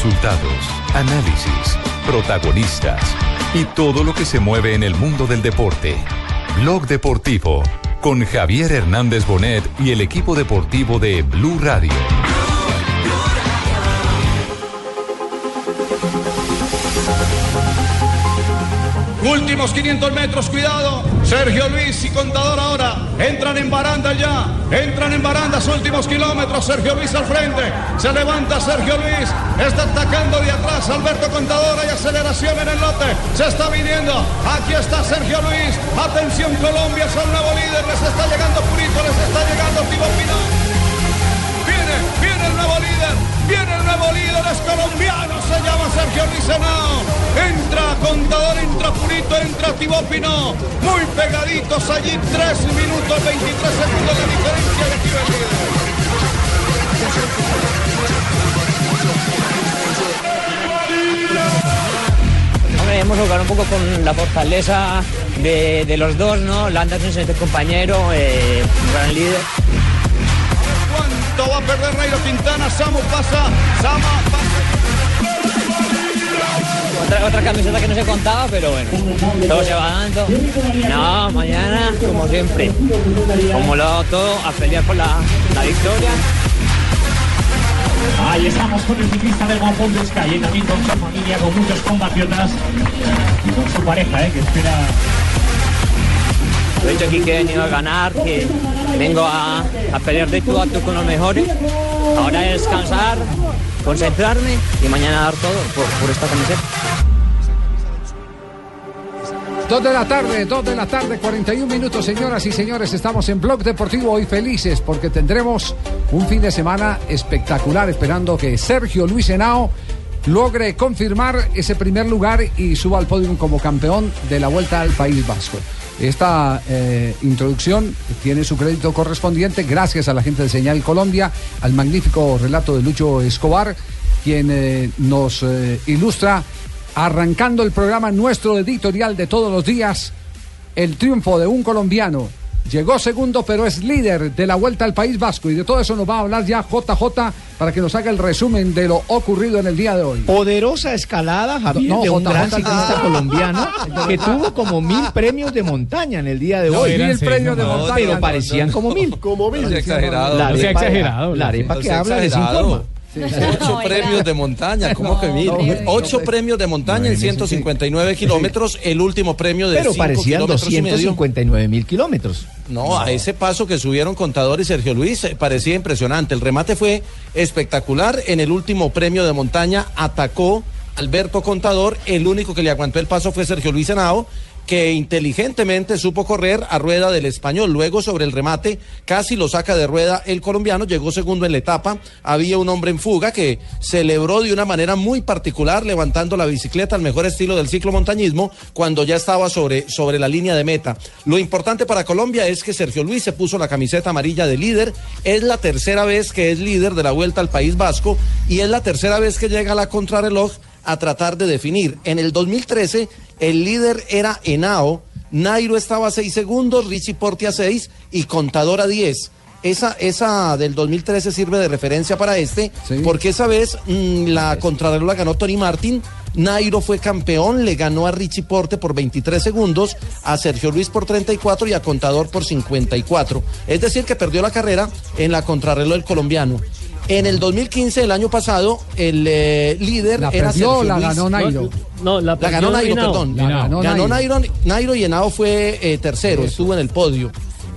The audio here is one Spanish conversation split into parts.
Resultados, análisis, protagonistas y todo lo que se mueve en el mundo del deporte. Blog Deportivo con Javier Hernández Bonet y el equipo deportivo de Blue Radio. Últimos 500 metros, cuidado. Sergio Luis y Contador ahora. Entran en baranda ya. Entran en barandas, últimos kilómetros. Sergio Luis al frente. Se levanta Sergio Luis. Está atacando de atrás Alberto Contador. Hay aceleración en el lote. Se está viniendo. Aquí está Sergio Luis. Atención Colombia, son nuevo líder. Les está llegando Purito, les está llegando Tibo Pinón. Viene, viene el nuevo líder. Viene el nuevo líder, es colombiano, se llama Sergio Rizenao. Entra Contador, entra Purito, entra Tibó Pinó. Muy pegaditos allí, 3 minutos 23 segundos la diferencia de aquí el líder. Hombre, hemos jugado un poco con la fortaleza de, de los dos, ¿no? Landas es este compañero, eh, un gran líder. ¿Cuánto va a perder Nairo Quintana? Samu pasa, Sama pasa. Otra, otra camiseta que no se contaba, pero bueno, todo se va dando. No, mañana, como siempre, como lo todo, a pelear por la, la victoria. Ahí estamos con el ciclista del Guapón de Sky, y también con su familia, con muchos compatriotas y con su pareja, eh, que espera. Lo he dicho aquí que he venido a ganar, que vengo a, pelear de tú a tú con los mejores. Ahora es descansar, concentrarme y mañana dar todo por, por esta camiseta. Dos de la tarde, dos de la tarde, 41 minutos, señoras y señores. Estamos en Blog Deportivo hoy felices porque tendremos un fin de semana espectacular, esperando que Sergio Luis Henao logre confirmar ese primer lugar y suba al podio como campeón de la Vuelta al País Vasco. Esta eh, introducción tiene su crédito correspondiente gracias a la gente de Señal Colombia, al magnífico relato de Lucho Escobar, quien eh, nos eh, ilustra arrancando el programa nuestro editorial de todos los días, el triunfo de un colombiano. Llegó segundo, pero es líder de la Vuelta al País Vasco y de todo eso nos va a hablar ya JJ para que nos haga el resumen de lo ocurrido en el día de hoy. Poderosa escalada, Javier, No, de un gran ciclista colombiano que tuvo como mil premios de montaña en el día de No, hoy. mil premios de montaña. Pero parecían como mil. Como mil. exagerado. La No sea arepa, exagerado, la arepa no que habla exagerado. Ocho premios de montaña, ¿cómo que mil? no, Ocho premios de montaña en 159 kilómetros, el último premio de Pero cinco parecían kilómetros y medio. 259 mil kilómetros. No, a ese paso que subieron Contador y Sergio Luis eh, parecía impresionante. El remate fue espectacular. En el último premio de montaña atacó Alberto Contador. El único que le aguantó el paso fue Sergio Luis Henao que inteligentemente supo correr a rueda del español. Luego sobre el remate casi lo saca de rueda el colombiano, llegó segundo en la etapa. Había un hombre en fuga que celebró de una manera muy particular levantando la bicicleta al mejor estilo del ciclomontañismo cuando ya estaba sobre, sobre la línea de meta. Lo importante para Colombia es que Sergio Luis se puso la camiseta amarilla de líder. Es la tercera vez que es líder de la vuelta al País Vasco y es la tercera vez que llega a la contrarreloj a tratar de definir. En el 2013 el líder era Henao, Nairo estaba a 6 segundos, Richie Porte a 6 y Contador a 10. Esa, esa del 2013 sirve de referencia para este, Sí. porque esa vez mm, la contrarreloj la ganó Tony Martin, Nairo fue campeón, le ganó a Richie Porte por 23 segundos, a Sergio Luis por 34 y a Contador por 54. Es decir, que perdió la carrera en la contrarreloj del colombiano. En el 2015, el año pasado, el eh, líder La era perdió, Sergio la Luis. ganó Nairo. No, la, La ganó Nairo, perdón. La ganó ganó Nairo. Nairo, Nairo y Henao fue eh, tercero, estuvo en el podio.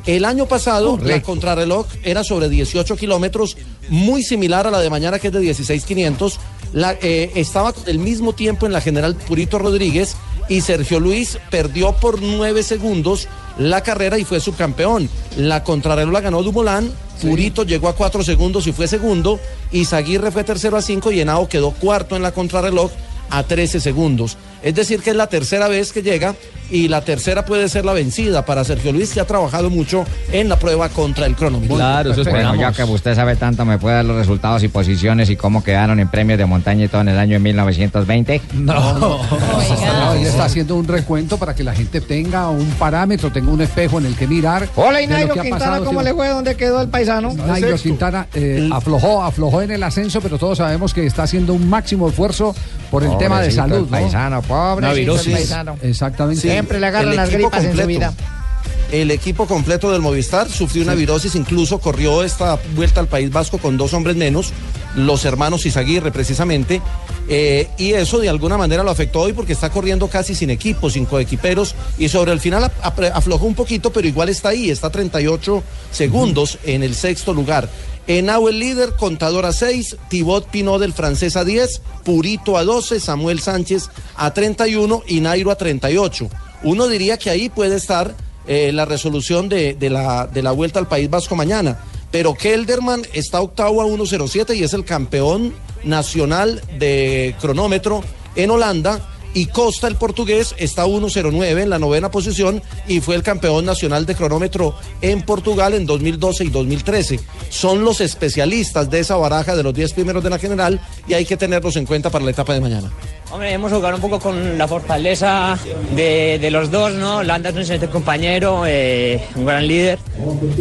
El año pasado, la contrarreloj era sobre 18 kilómetros, muy similar a la de mañana, que es de 16,500. La, eh, estaba con el mismo tiempo en la general Purito Rodríguez y Sergio Luis perdió por 9 segundos la carrera y fue subcampeón. La contrarreloj la ganó Dumoulin, Purito llegó a 4 segundos y fue segundo, y Zaguirre fue tercero a 5 y Henao quedó cuarto en la contrarreloj a 13 segundos. Es decir, que es la tercera vez que llega y la tercera puede ser la vencida para Sergio Luis, que ha trabajado mucho en la prueba contra el cronómetro. Claro, eso Bueno, ya que usted sabe tanto, ¿me puede dar los resultados y posiciones y cómo quedaron en premios de montaña y todo en el año de 1920? No, no, está haciendo un recuento para que la gente tenga un parámetro, tenga un espejo en el que mirar. Hola, y Nairo Quintana, pasado ¿cómo le fue? ¿Dónde quedó el paisano? Nairo Quintana eh, aflojó, aflojó en el ascenso, pero todos sabemos que está haciendo un máximo esfuerzo por el tema de salud. el ¿no? paisano, paisano. Exactamente. Siempre le agarran las equipo gripas en su completo. vida. El equipo completo del Movistar sufrió una virosis, incluso corrió esta vuelta al País Vasco con dos hombres menos, los hermanos Izaguirre precisamente, eh, y eso de alguna manera lo afectó hoy porque está corriendo casi sin equipo, sin coequiperos, y sobre el final aflojó un poquito, pero igual está ahí, está 38 segundos en el sexto lugar. Henao el líder, contador a 6, Tibot Pinot del francés a 10, Purito a 12, Samuel Sánchez a 31 y Nairo a 38. Uno diría que ahí puede estar eh, la resolución de, de la, de la vuelta al País Vasco mañana. Pero Kelderman está octavo a 1.07 y es el campeón nacional de cronómetro en Holanda. Y Costa, el portugués, está a 1.09 en la novena posición y fue el campeón nacional de cronómetro en Portugal en 2012 y 2013. Son los especialistas de esa baraja de los 10 primeros de la general y hay que tenerlos en cuenta para la etapa de mañana. Hombre, hemos jugado un poco con la fortaleza de, de los dos, ¿no? Landa es excelente compañero, eh, un gran líder.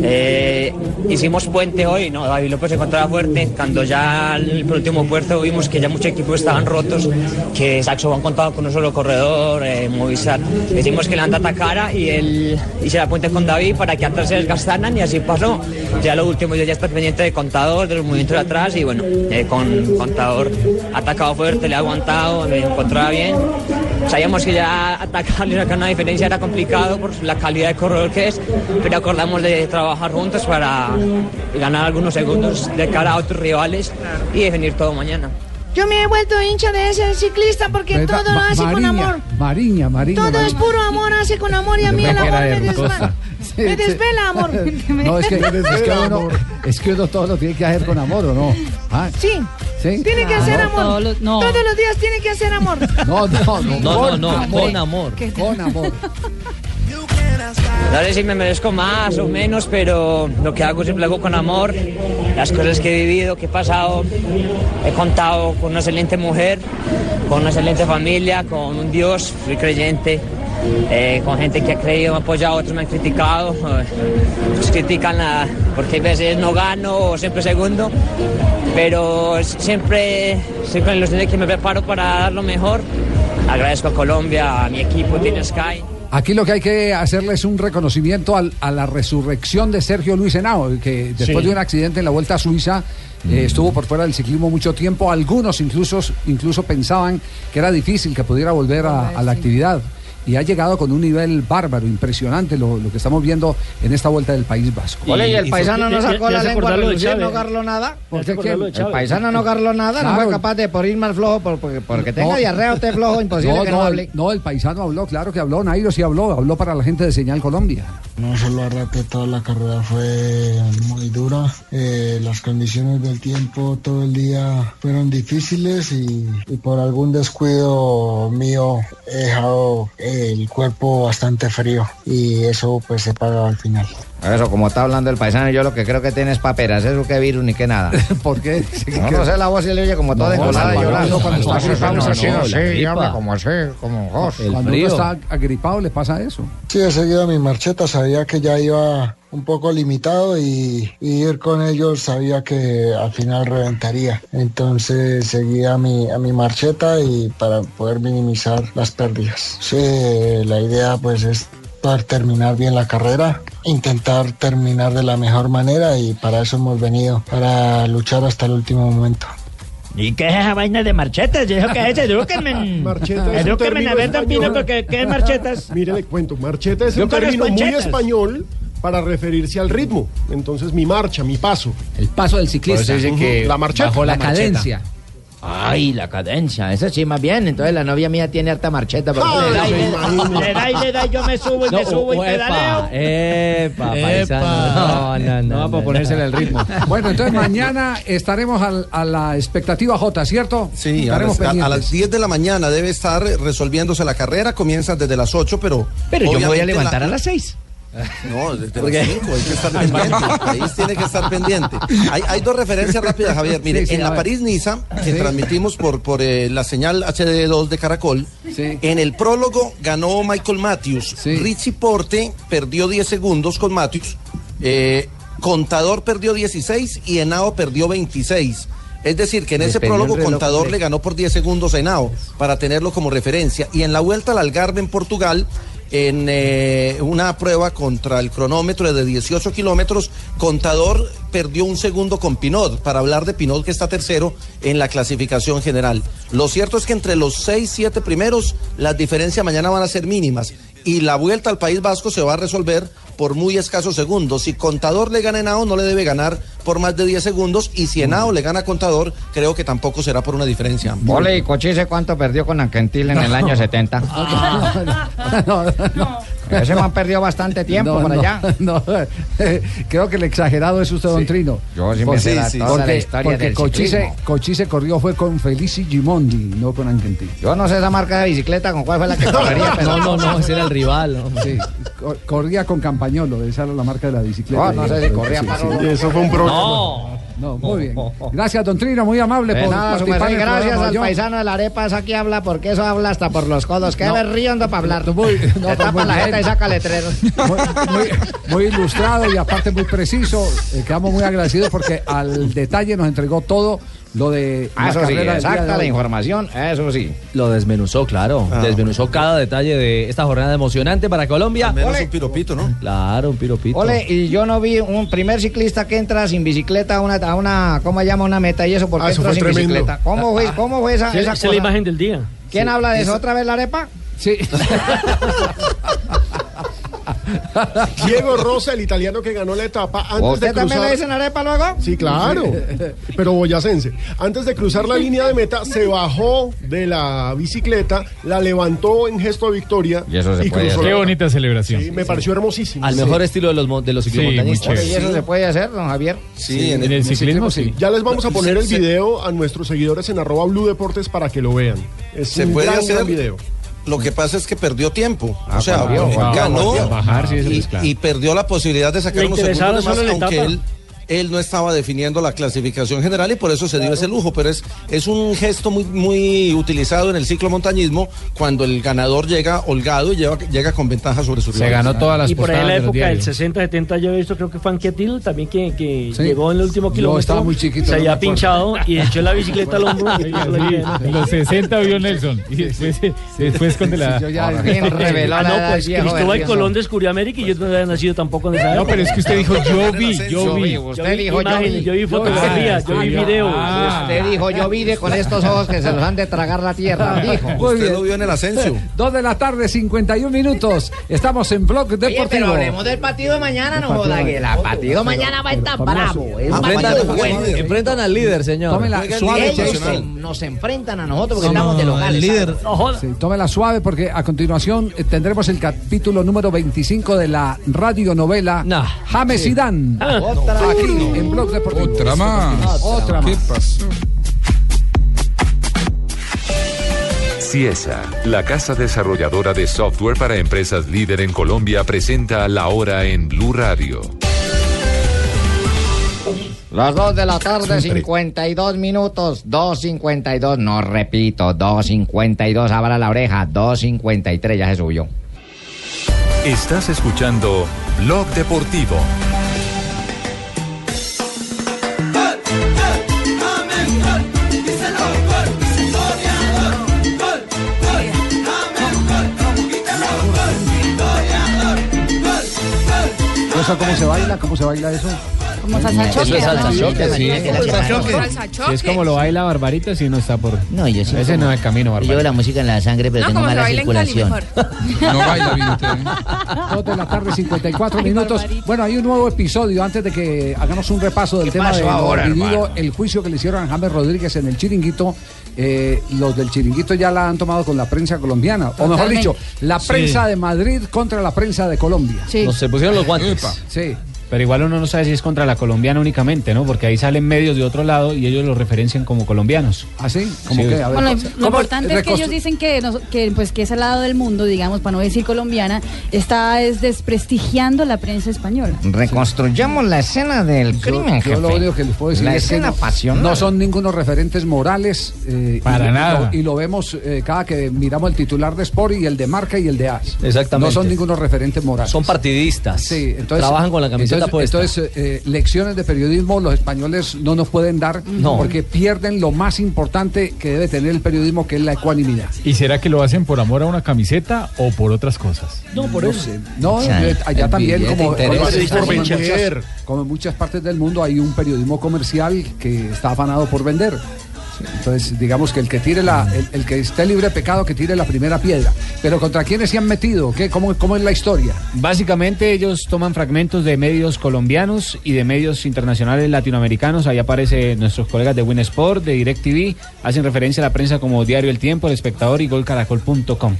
Eh, hicimos puente hoy, ¿no? David López se encontraba fuerte. Cuando ya el último puerto vimos que ya muchos equipos estaban rotos, que Saxo han contado con un solo corredor, eh, Movistar. Decimos que Landa atacara y él hiciera puente con David para que atrás se desgastaran y así pasó. Ya lo último yo ya estoy pendiente de contador, de los movimientos de atrás y bueno, eh, con contador atacado fuerte, le ha aguantado, encontraba bien. Sabíamos que ya atacarle sacar una diferencia era complicado por la calidad de corredor que es, pero acordamos de trabajar juntos para ganar algunos segundos de cara a otros rivales y definir todo mañana. Yo me he vuelto hincha de ese ciclista porque ¿Verdad? todo lo hace con Mariña, amor. Mariña, Mariña. Todo es Mariña. puro amor, hace con amor y a mí el amor me, de desva- Costa. Sí, me desvela, amor. No, es que, es, que uno, es que uno todo lo tiene que hacer con amor, ¿o no? Ah, Sí, ¿Sí? tiene que hacer amor. todos los- no. Todos los días tiene que hacer amor. No, no, no. No, con no, no, con amor. Con amor. No sé si me merezco más o menos, pero lo que hago siempre lo hago con amor. Las cosas que he vivido, que he pasado, he contado con una excelente mujer, con una excelente familia, con un Dios, soy creyente, eh, con gente que ha creído, me ha apoyado, otros me han criticado. eh, Otros critican la, porque a veces no gano o siempre segundo, pero siempre, siempre en los días que me preparo para dar lo mejor. Agradezco a Colombia, a mi equipo, Team Sky. Aquí lo que hay que hacerle es un reconocimiento al- a la resurrección de Sergio Luis Henao, que después Sí. de un accidente en la Vuelta a Suiza eh, estuvo por fuera del ciclismo mucho tiempo. Algunos incluso, incluso pensaban que era difícil que pudiera volver a, a la actividad. Y ha llegado con un nivel bárbaro, impresionante lo, lo que estamos viendo en esta Vuelta del País Vasco. Ole, y el y paisano fue- no sacó la lengua a relucir, Chávez. no garló nada. El paisano no garló nada, no Claro. fue capaz de por ir más flojo, por- porque, porque tenga No. diarrea usted flojo, imposible No, que no, no, hable. el, no, el paisano habló, claro que habló, Nairo sí habló, habló para la gente de Señal Colombia. No solo arrate, toda la carrera fue muy dura. Eh, las condiciones del tiempo todo el día fueron difíciles y, y por algún descuido mío he dejado el cuerpo bastante frío y eso pues se paga al final. Eso, como está hablando el paisano, yo lo que creo que tiene es paperas, eso que virus ni que nada. ¿Por qué? No, no sé, la voz se le oye como toda No, encolada no, llorando. cuando está habla como así, como. El Cuando frío. uno está agripado le pasa eso. Sí, he seguido mi marcheta, sabía que ya iba un poco limitado y, y ir con ellos sabía que al final reventaría. Entonces seguía mi, a mi marcheta y para poder minimizar las pérdidas. Sí, la idea pues es poder terminar bien la carrera, intentar terminar de la mejor manera y para eso hemos venido, para luchar hasta el último momento. ¿Y qué es esa vaina de marchetas? Yo digo que es edúquenme. Marcheta Edúquenme a ver, Don Pino, español. porque ¿qué es marchetas? Mire, le cuento, marcheta es Yo un término muy español para referirse al ritmo. Entonces, mi marcha, mi paso. El paso del ciclista. Por eso dice que La marcheta. bajó la cadencia. Ay, la cadencia, eso sí, más bien. Entonces la novia mía tiene harta marcheta. Porque Ay, le da y le, da y le da, y yo me subo y me subo y pedaleo. Epa, paisano. No, no, no. No, para ponérsele el ritmo. Bueno, entonces mañana estaremos al- a la expectativa J, ¿cierto? Sí, a estaremos las, a- las 10 de la mañana debe estar resolviéndose la carrera, comienza desde las 8, pero... Pero yo me voy a levantar la- a las 6. No, desde las 5 hay que estar pendiente. Tiene que estar pendiente. Hay, hay dos referencias rápidas, Javier. Mire, Sí, sí, en la. París-Niza, que Sí. transmitimos por, por eh, la señal HD2 de Caracol, Sí. en el prólogo ganó Michael Matthews. Sí. Richie Porte perdió 10 segundos con Matthews. Eh, Contador perdió 16 y Henao perdió 26. Es decir, que en ese prólogo Contador le ganó por 10 segundos a Henao para tenerlo como referencia. Y en la vuelta al Algarve en Portugal, en eh, una prueba contra el cronómetro de 18 kilómetros, Contador perdió un segundo con Pinot, para hablar de Pinot que está tercero en la clasificación general. Lo cierto es que entre los 6, 7 primeros, las diferencias mañana van a ser mínimas. Y la vuelta al País Vasco se va a resolver por muy escasos segundos. Si Contador le gana a Henao, no le debe ganar por más de 10 segundos. Y si Henao le gana a Contador, creo que tampoco será por una diferencia. Ole, ¿y Cochise cuánto perdió con Anquentil en el año 70? No, no, Ese man perdió bastante tiempo no, por no, allá. no, eh, creo que el exagerado es usted, don Trino. Yo sí me Porque- sé la- sí, toda la Porque, historia porque del Cochise. Cochise corrió fue con Felici Gimondi, no con Anquentil. Yo no sé esa marca de bicicleta con cuál fue la que correría, pero No, no, no, ese era el rival. ¿no? Sí, co- corría con Campañolo, esa era la marca de la bicicleta. No, no sé si corría Sí, eso fue un problema. No. No, muy bien. Gracias, don Trino, muy amable por nada, su merced, gracias programa. al Yo- paisano de la arepa, esa aquí habla, porque eso habla hasta por los codos. Qué No. berrío para hablar. Muy- no, Te tapa muy la bien. jeta y saca letreros. muy, muy- muy ilustrado y aparte muy preciso. Eh, quedamos muy agradecidos porque al detalle nos entregó todo lo de Ah, eso sí, exacta de la información, eso sí. Lo desmenuzó, claro. Ah, desmenuzó cada detalle de esta jornada emocionante para Colombia. Al menos Ole. un piropito, ¿no? Claro, un piropito. Ole, y yo no vi un primer ciclista que entra sin bicicleta a una, a una ¿cómo se llama? Una meta y eso, ¿por qué Ah, eso entró fue sin tremendo. bicicleta? ¿Cómo fue, cómo fue esa, Esa esa es la imagen del día. ¿Quién habla de eso otra vez, la arepa? Sí. Diego Rosa, el italiano que ganó la etapa antes de ¿Usted también cruzar. le dicen arepa luego? Sí, claro. Pero boyacense. Antes de cruzar la línea de meta, se bajó de la bicicleta, la levantó en gesto de victoria Y eso se puede cruzó hacer. la Qué bonita celebración. Sí, me pareció hermosísimo. Al Sí. mejor estilo de los, de los Ole, ¿Y eso se puede hacer, don Javier? Sí, En el ciclismo sí. Ya les vamos a poner el video a nuestros seguidores en arroba Blue Deportes para que lo vean. Es Se un puede gran, hacer. gran video. Lo que pasa es que perdió tiempo. o sea, perdió, wow, ganó. Bajar, sí, y, y perdió la posibilidad de sacar unos segundos más, aunque etapa. él, él no estaba definiendo la clasificación general y por eso se dio ese lujo. Pero es, es un gesto muy, muy utilizado en el ciclomontañismo cuando el ganador llega holgado y lleva- llega con ventaja sobre su Se rival. ganó todas las Y por ahí en la de época del diarios. 60, 70 yo he visto, creo que fue Anquetil también que, que Sí. llegó en el último No, kilómetro. estaba muy chiquito, Se no había pinchado y echó la bicicleta al hombro. sí, en los 60 vio Nelson. Y después, después con de la. Yo ya- Ah, no, pues Cristóbal. Colón descubrió América y yo no había nacido tampoco en esa No, pero es que usted dijo yo vi, yo vi, usted vi dijo yo vi. yo vi fotografías, yo vi Ah, videos. ah. Usted dijo yo vi de con estos ojos que se los han de tragar la tierra, dijo. Usted lo vio en el ascenso. Dos de la tarde, 51 minutos. Estamos en Blog pues, Oye, Deportivo. pero hablemos del partido de mañana, no joda, de- que el partido mañana va a estar bravo. Es un Enfrentan- al líder, señor. Tómela suave, se- nos enfrentan a nosotros porque estamos de locales. líder. Tómela suave porque a continuación eh, tendremos el capítulo número 25 de la radionovela. James Zidane. Otra En Blog Deportivo. Otra más. Otra ¿Qué más. pasó? Ciesa, la casa desarrolladora de software para empresas líder en Colombia, presenta la hora en Blue Radio. Las 2 de la tarde, 52 minutos. 2.52, no repito, 2.52. Abra la oreja, 2.53, ya se subió. Estás escuchando Blog Deportivo. Cómo se baila? ¿Cómo se baila eso? Como salsa choque. Eso es salsa ¿no? choque, sí. Es como lo baila Barbarita, si no está por. No, yo sí. Ese como- no es el camino, Yo Barbarita. llevo la música en la sangre, pero No, tengo mala circulación. No baila bien usted. ¿eh? Dos de la tarde, 54 minutos. Bueno, hay un nuevo episodio antes de que hagamos un repaso del ¿Qué tema de ahora, el juicio que le hicieron a James Rodríguez en el Chiringuito. Eh, los del Chiringuito ya la han tomado con la prensa colombiana, o mejor dicho, la Sí. prensa de Madrid contra la prensa de Colombia. Sí. Nos se pusieron los guantes. Sí. Pero igual uno no sabe si es contra la colombiana únicamente, ¿no? Porque ahí salen medios de otro lado y ellos los referencian como colombianos. ¿Así? ¿Cómo Sí. que? A ver, Bueno, lo, ¿cómo- lo importante es que ellos dicen que, nos- que, pues, que ese lado del mundo, digamos, para no decir colombiana, está es desprestigiando la prensa española. Reconstruyamos la escena del Yo, crimen, yo lo único que les puedo decir La es que escena no, pasional. no son ningunos referentes morales. eh, Para y, lo- nada. Y lo, vemos eh, cada que miramos el titular de Sport y el de Marca y el de AS. Exactamente. No son ningunos referentes morales. Son partidistas. Sí, entonces, Trabajan con la camiseta entonces. Entonces, eh, lecciones de periodismo los españoles no nos pueden dar No. porque pierden lo más importante que debe tener el periodismo, que es la ecuanimidad. ¿Y será que lo hacen por amor a una camiseta o por otras cosas? No, por eso. No, O sea, eh, allá también, como, como- como en muchas, como en muchas partes del mundo, hay un periodismo comercial que está afanado por vender. Entonces, digamos que el que tire la, el, el que esté libre de pecado, que tire la primera piedra. Pero ¿contra quiénes se han metido? ¿Qué? ¿Cómo, cómo es la historia? Básicamente ellos toman fragmentos de medios colombianos y de medios internacionales latinoamericanos. Ahí aparece nuestros colegas de Winsport, de DirecTV, hacen referencia a la prensa como Diario El Tiempo, El Espectador y golcaracol.com.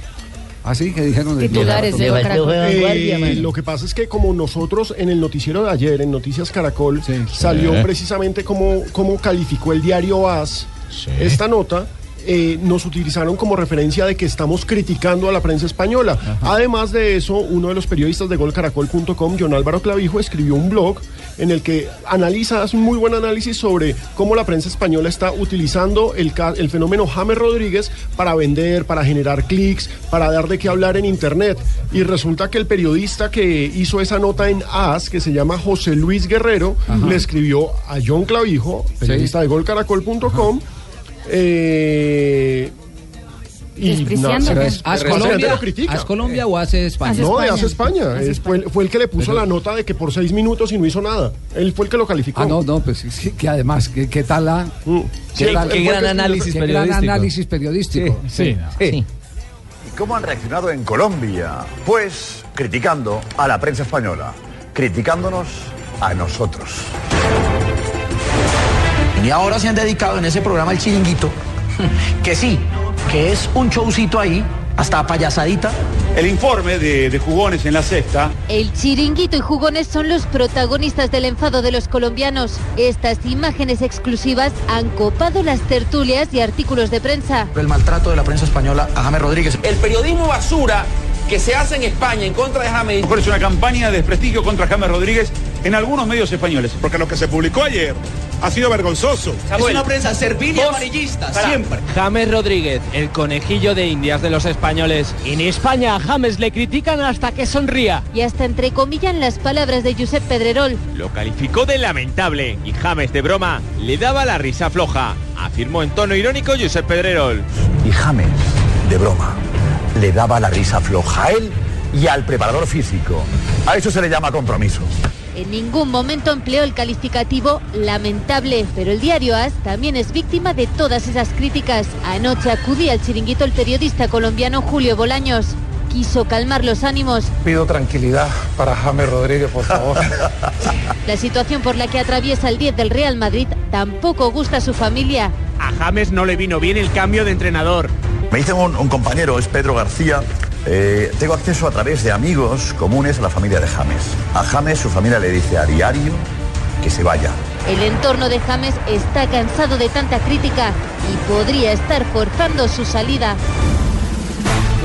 Así que dijeron de Titulares de este Eh, lo que pasa es que como nosotros en el noticiero de ayer, en Noticias Caracol, Sí. salió precisamente como, como calificó el diario AS esta nota. eh, nos utilizaron como referencia de que estamos criticando a la prensa española. Además de eso, uno de los periodistas de golcaracol.com, John Álvaro Clavijo, escribió un blog en el que analiza, hace un muy buen análisis sobre cómo la prensa española está utilizando el, el fenómeno James Rodríguez para vender, para generar clics, para dar de qué hablar en Internet. Y resulta que el periodista que hizo esa nota en AS, que se llama José Luis Guerrero, le escribió a John Clavijo, periodista de golcaracol.com, eh, y de ¿Haz Colombia? ¿Haz Colombia o hace España? No, de España. hace España. Hace Es- fue, fue el que le puso la nota de que por seis minutos y no hizo nada. Él fue el que lo calificó. Ah, no, no, pues sí, que además, ¿qué, qué tal la... Mm. ¿Qué, Sí, tal- gran análisis qué gran periodístico. análisis periodístico? Sí, no. Sí. ¿Y cómo han reaccionado en Colombia? Pues criticando a la prensa española, criticándonos a nosotros. Y ahora se han dedicado en ese programa El Chiringuito, que sí, que es un showcito ahí, hasta payasadita. El informe de, de jugones en la sexta El chiringuito y jugones son los protagonistas del enfado de los colombianos. Estas imágenes exclusivas han copado las tertulias y artículos de prensa. El maltrato de la prensa española a James Rodríguez. El periodismo basura que se hace en España en contra de James. es una campaña de desprestigio contra James Rodríguez en algunos medios españoles. Porque lo que se publicó ayer ha sido vergonzoso. es una prensa servil y amarillista, siempre. James Rodríguez, el conejillo de indias de los españoles. En España a James le critican hasta que sonría. Y hasta entrecomillan las palabras de Josep Pedrerol. Lo calificó de lamentable y James de broma le daba la risa floja, afirmó en tono irónico Josep Pedrerol. Y James, de broma, le daba la risa floja a él y al preparador físico. A eso se le llama compromiso. En ningún momento empleó el calificativo lamentable, pero el diario AS también es víctima de todas esas críticas. Anoche acudía al chiringuito el periodista colombiano Julio Bolaños. Quiso calmar los ánimos. Pido tranquilidad para James Rodríguez, por favor. La situación por la que atraviesa el 10 del Real Madrid tampoco gusta a su familia. A James no le vino bien el cambio de entrenador. Me dice un, un compañero, es Pedro García. Eh, tengo acceso a través de amigos comunes a la familia de James. A James su familia le dice a diario que se vaya. El entorno de James está cansado de tanta crítica y podría estar forzando su salida.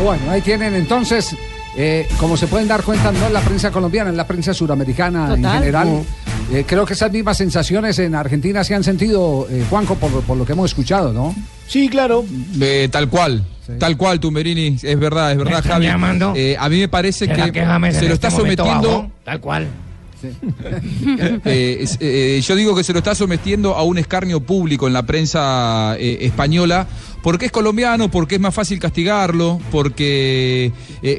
Bueno, ahí tienen entonces, eh, como se pueden dar cuenta, no en la prensa colombiana, en la prensa suramericana en general. Mm. Eh, creo que esas mismas sensaciones en Argentina se han sentido, eh, Juanco, por, por lo que hemos escuchado, ¿no? Sí, claro. Eh, tal cual. Tal cual, Tumberini, es verdad, es verdad, Javi. llamando? Eh, a mí me parece ¿Será que, se lo este está sometiendo. Tal cual. Eh, eh, yo digo que se lo está sometiendo a un escarnio público en la prensa eh, española porque es colombiano, porque es más fácil castigarlo, porque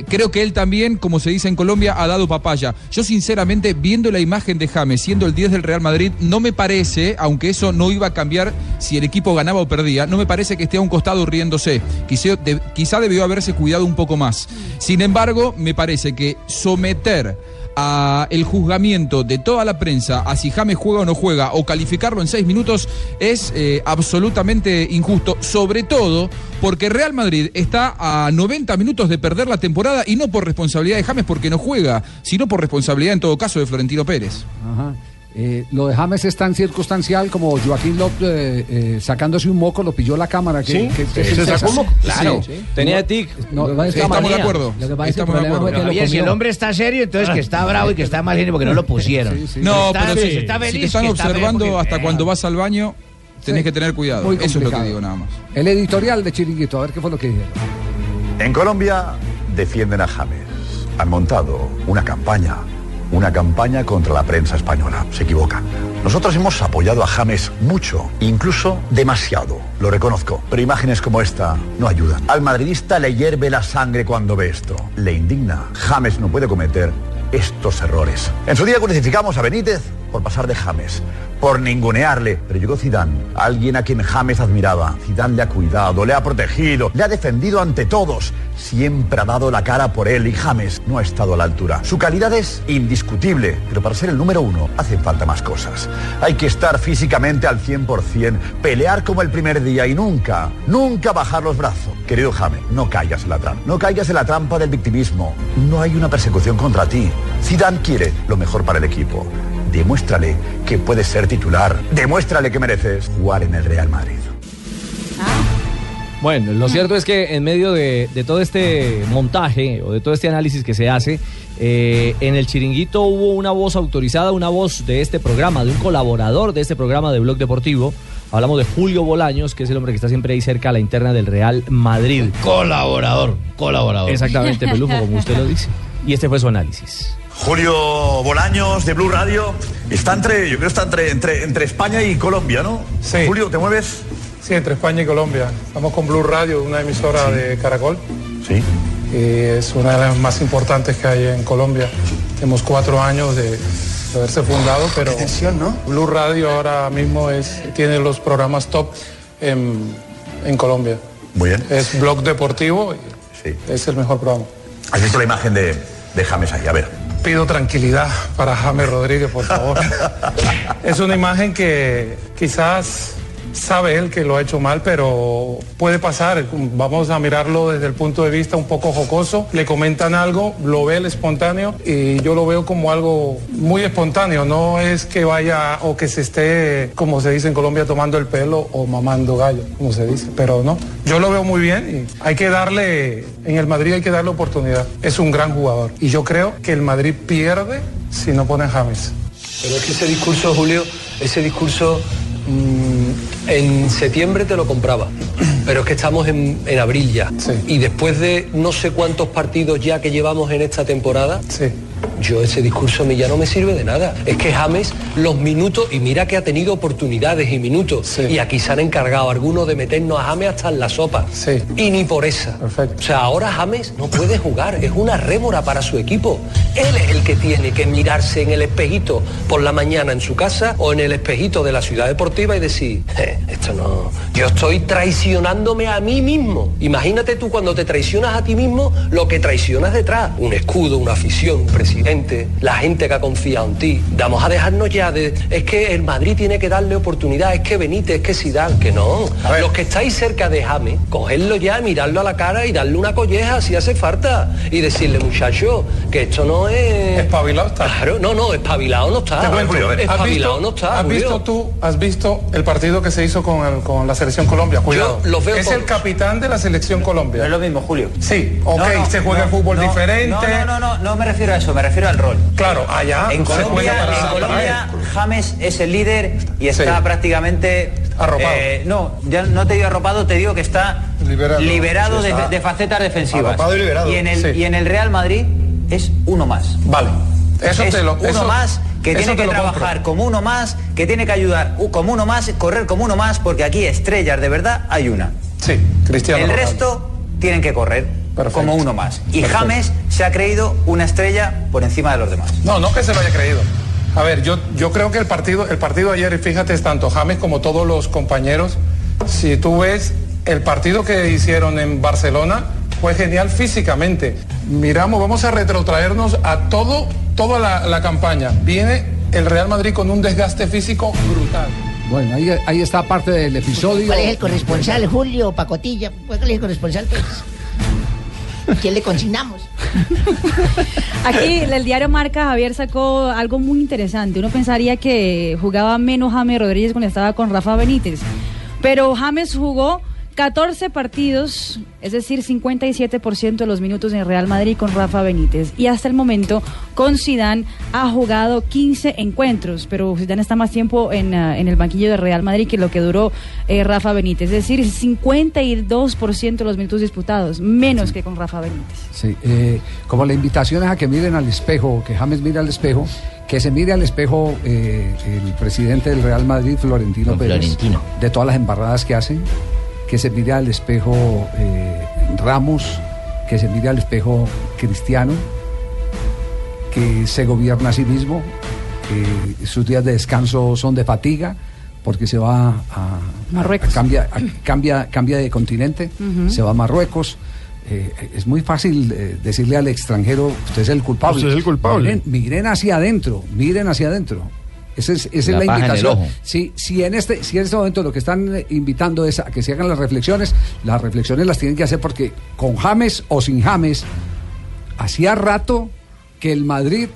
creo que él también, como se dice en Colombia, ha dado papaya. Yo sinceramente, viendo la imagen de James siendo el 10 del Real Madrid, no me parece, aunque eso no iba a cambiar si el equipo ganaba o perdía, no me parece que esté a un costado riéndose. Quizá debió haberse cuidado un poco más. Sin embargo, me parece que someter a el juzgamiento de toda la prensa a si James juega o no juega o calificarlo en seis minutos es eh, absolutamente injusto, sobre todo porque Real Madrid está a 90 minutos de perder la temporada y no por responsabilidad de James porque no juega, sino por responsabilidad en todo caso de Florentino Pérez. Ajá. Eh, lo de James es tan circunstancial como Joaquín López eh, eh, sacándose un moco, lo pilló la cámara. Que, Sí, que- sí, que- se que- sacó un moco. Sí, Claro, sí. tenía tic. No, Sí, no, estamos de acuerdo. Lo que pasa es que el Estamos de problema fue que lo Oye, si el hombre está serio, entonces que está bravo y que está mal genio porque no lo pusieron. No, Está- pero si si, está si feliz, te están que está observando porque- hasta cuando vas al baño, tenés Sí. que tener cuidado. Muy Eso es lo que digo nada más. El editorial de Chiringuito, a ver qué fue lo que dijeron. En Colombia defienden a James. Han montado una campaña, una campaña contra la prensa española. Se equivocan. Nosotros hemos apoyado a James mucho, incluso demasiado, lo reconozco. Pero imágenes como esta no ayudan. Al madridista le hierve la sangre cuando ve esto. Le indigna. James no puede cometer estos errores. En su día crucificamos a Benítez por pasar de James, por ningunearle. Pero llegó Zidane, alguien a quien James admiraba. Zidane le ha cuidado, le ha protegido, le ha defendido ante todos. Siempre ha dado la cara por él y James no ha estado a la altura. Su calidad es indiscutible, pero para ser el número uno hacen falta más cosas. Hay que estar físicamente al 100%, pelear como el primer día y nunca, nunca bajar los brazos. Querido James, no caigas en la trampa. No caigas en la trampa del victimismo. No hay una persecución contra ti. Zidane quiere lo mejor para el equipo. Demuéstrale que puedes ser titular. Demuéstrale que mereces jugar en el Real Madrid. Bueno, lo cierto es que en medio de, de todo este montaje o de todo este análisis que se hace, eh, en el chiringuito hubo una voz autorizada, una voz de este programa, de un colaborador de este programa de Blog Deportivo. Hablamos de Julio Bolaños, que es el hombre que está siempre ahí cerca a la interna del Real Madrid. Colaborador, colaborador. Exactamente, Pelujo, como usted lo dice. Y este fue su análisis. Julio Bolaños de Blue Radio está entre, yo creo que está entre, entre, entre España y Colombia, ¿no? Sí. Julio, ¿te mueves? Sí, entre España y Colombia. Estamos con Blue Radio, una emisora de Caracol. Sí. Y es una de las más importantes que hay en Colombia. Tenemos cuatro años de, haberse fundado, pero Blue Radio ahora mismo es, tiene los programas top en, en Colombia. Muy bien. Es Blog Deportivo y Sí. es el mejor programa. ¿Has visto la imagen de, de James ahí? A ver. Pido tranquilidad para James Rodríguez, por favor. es una imagen que quizás sabe él que lo ha hecho mal, pero puede pasar. Vamos a mirarlo desde el punto de vista un poco jocoso. Le comentan algo, lo ve el espontáneo y yo lo veo como algo muy espontáneo. No es que vaya o que se esté, como se dice en Colombia, tomando el pelo o mamando gallo, como se dice. Pero no, yo lo veo muy bien y hay que darle, en el Madrid hay que darle oportunidad. Es un gran jugador y yo creo que el Madrid pierde si no pone James. Pero es que ese discurso, Julio, ese discurso mm, en septiembre te lo compraba. Pero es que estamos en, en abril ya. Y después de no sé cuántos partidos ya que llevamos en esta temporada, yo ese discurso a mí ya no me sirve de nada. Es que James, los minutos, y mira que ha tenido oportunidades y minutos. Y aquí se han encargado algunos de meternos a James hasta en la sopa. Y ni por esa. O sea, ahora James no puede jugar, es una rémora para su equipo. Él es el que tiene que mirarse en el espejito por la mañana en su casa o en el espejito de la ciudad deportiva y decir, "Eh, esto no, yo estoy traicionándome a mí mismo. Imagínate tú cuando te traicionas a ti mismo lo que traicionas detrás. Un escudo, una afición, un presidente, la gente que ha confiado en ti. Vamos a dejarnos ya de, es que el Madrid tiene que darle oportunidad, es que Benítez, es que Zidane, que no. Los que estáis cerca de James, cogerlo ya, mirarlo a la cara y darle una colleja si hace falta y decirle, muchacho, que esto no es... Espabilado está. Claro, no, no, espabilado no está. Te cuento, ¿has Espabilado visto- no está. ¿Has Julio. visto tú, has visto el partido que se hizo con, el- con la selección Colombia? Cuidado. los veo es el capitán de la selección Colombia. es lo mismo, Julio. Sí, ok, No, no, se juega el fútbol no, diferente. No, no, no, no, no me refiero a eso, me refiero al rol. Claro, allá En se Colombia, juega para- en Colombia. James es el líder y está Sí. prácticamente Arropado. eh, no, ya no te digo arropado, te digo que está Liberado. liberado, de, facetas defensivas. Arropado y liberado. en el Sí. y en el Real Madrid es uno más. Vale. Eso es te lo- uno eso- más que tiene que trabajar como uno más, que tiene que ayudar como uno más, correr como uno más, porque aquí estrellas de verdad hay una. Sí, Cristiano. El Ronaldo. resto tienen que correr como uno más. Y Perfecto. James se ha creído una estrella por encima de los demás. No, no que se lo haya creído. A ver, yo, yo creo que el partido, el partido ayer, y fíjate, es tanto James como todos los compañeros, si tú ves el partido que hicieron en Barcelona, fue genial físicamente. Miramos, vamos a retrotraernos a todo, toda la, la campaña. Viene el Real Madrid con un desgaste físico brutal. Bueno, ahí, ahí está parte del episodio. ¿Cuál es el corresponsal, Julio Pacotilla? ¿Cuál es el corresponsal, pues? ¿Quién le consignamos? Aquí el diario Marca Javier sacó algo muy interesante. Uno pensaría que jugaba menos James Rodríguez cuando estaba con Rafa Benítez. Pero James jugó 14 partidos, es decir, 57% de los minutos en Real Madrid con Rafa Benítez. Y hasta el momento con Zidane ha jugado 15 encuentros, pero Zidane está más tiempo en, ah, en el banquillo de Real Madrid que lo que duró eh, Rafa Benítez. Es decir, 52% de los minutos disputados, menos que con Rafa Benítez. Sí, eh, como la invitación es a que miren al espejo, que James mire al espejo, que se mire al espejo eh, el presidente del Real Madrid, Florentino Don Pérez, Florentino. de todas las embarradas que hace, que se mire al espejo eh, Ramos, que se mire al espejo Cristiano, que se gobierna a sí mismo, que sus días de descanso son de fatiga, porque se va a, Marruecos. a- cambia, a- cambia, cambia de continente, se va a Marruecos. Eh, es muy fácil eh, decirle al extranjero, usted es el culpable. Usted es el culpable. Miren, miren hacia adentro, miren hacia adentro. Esa es, esa La es la. Si, si, en este, si en este momento lo que están eh, invitando es a que se hagan las reflexiones, las reflexiones las tienen que hacer porque con James o sin James, hacía rato que el Madrid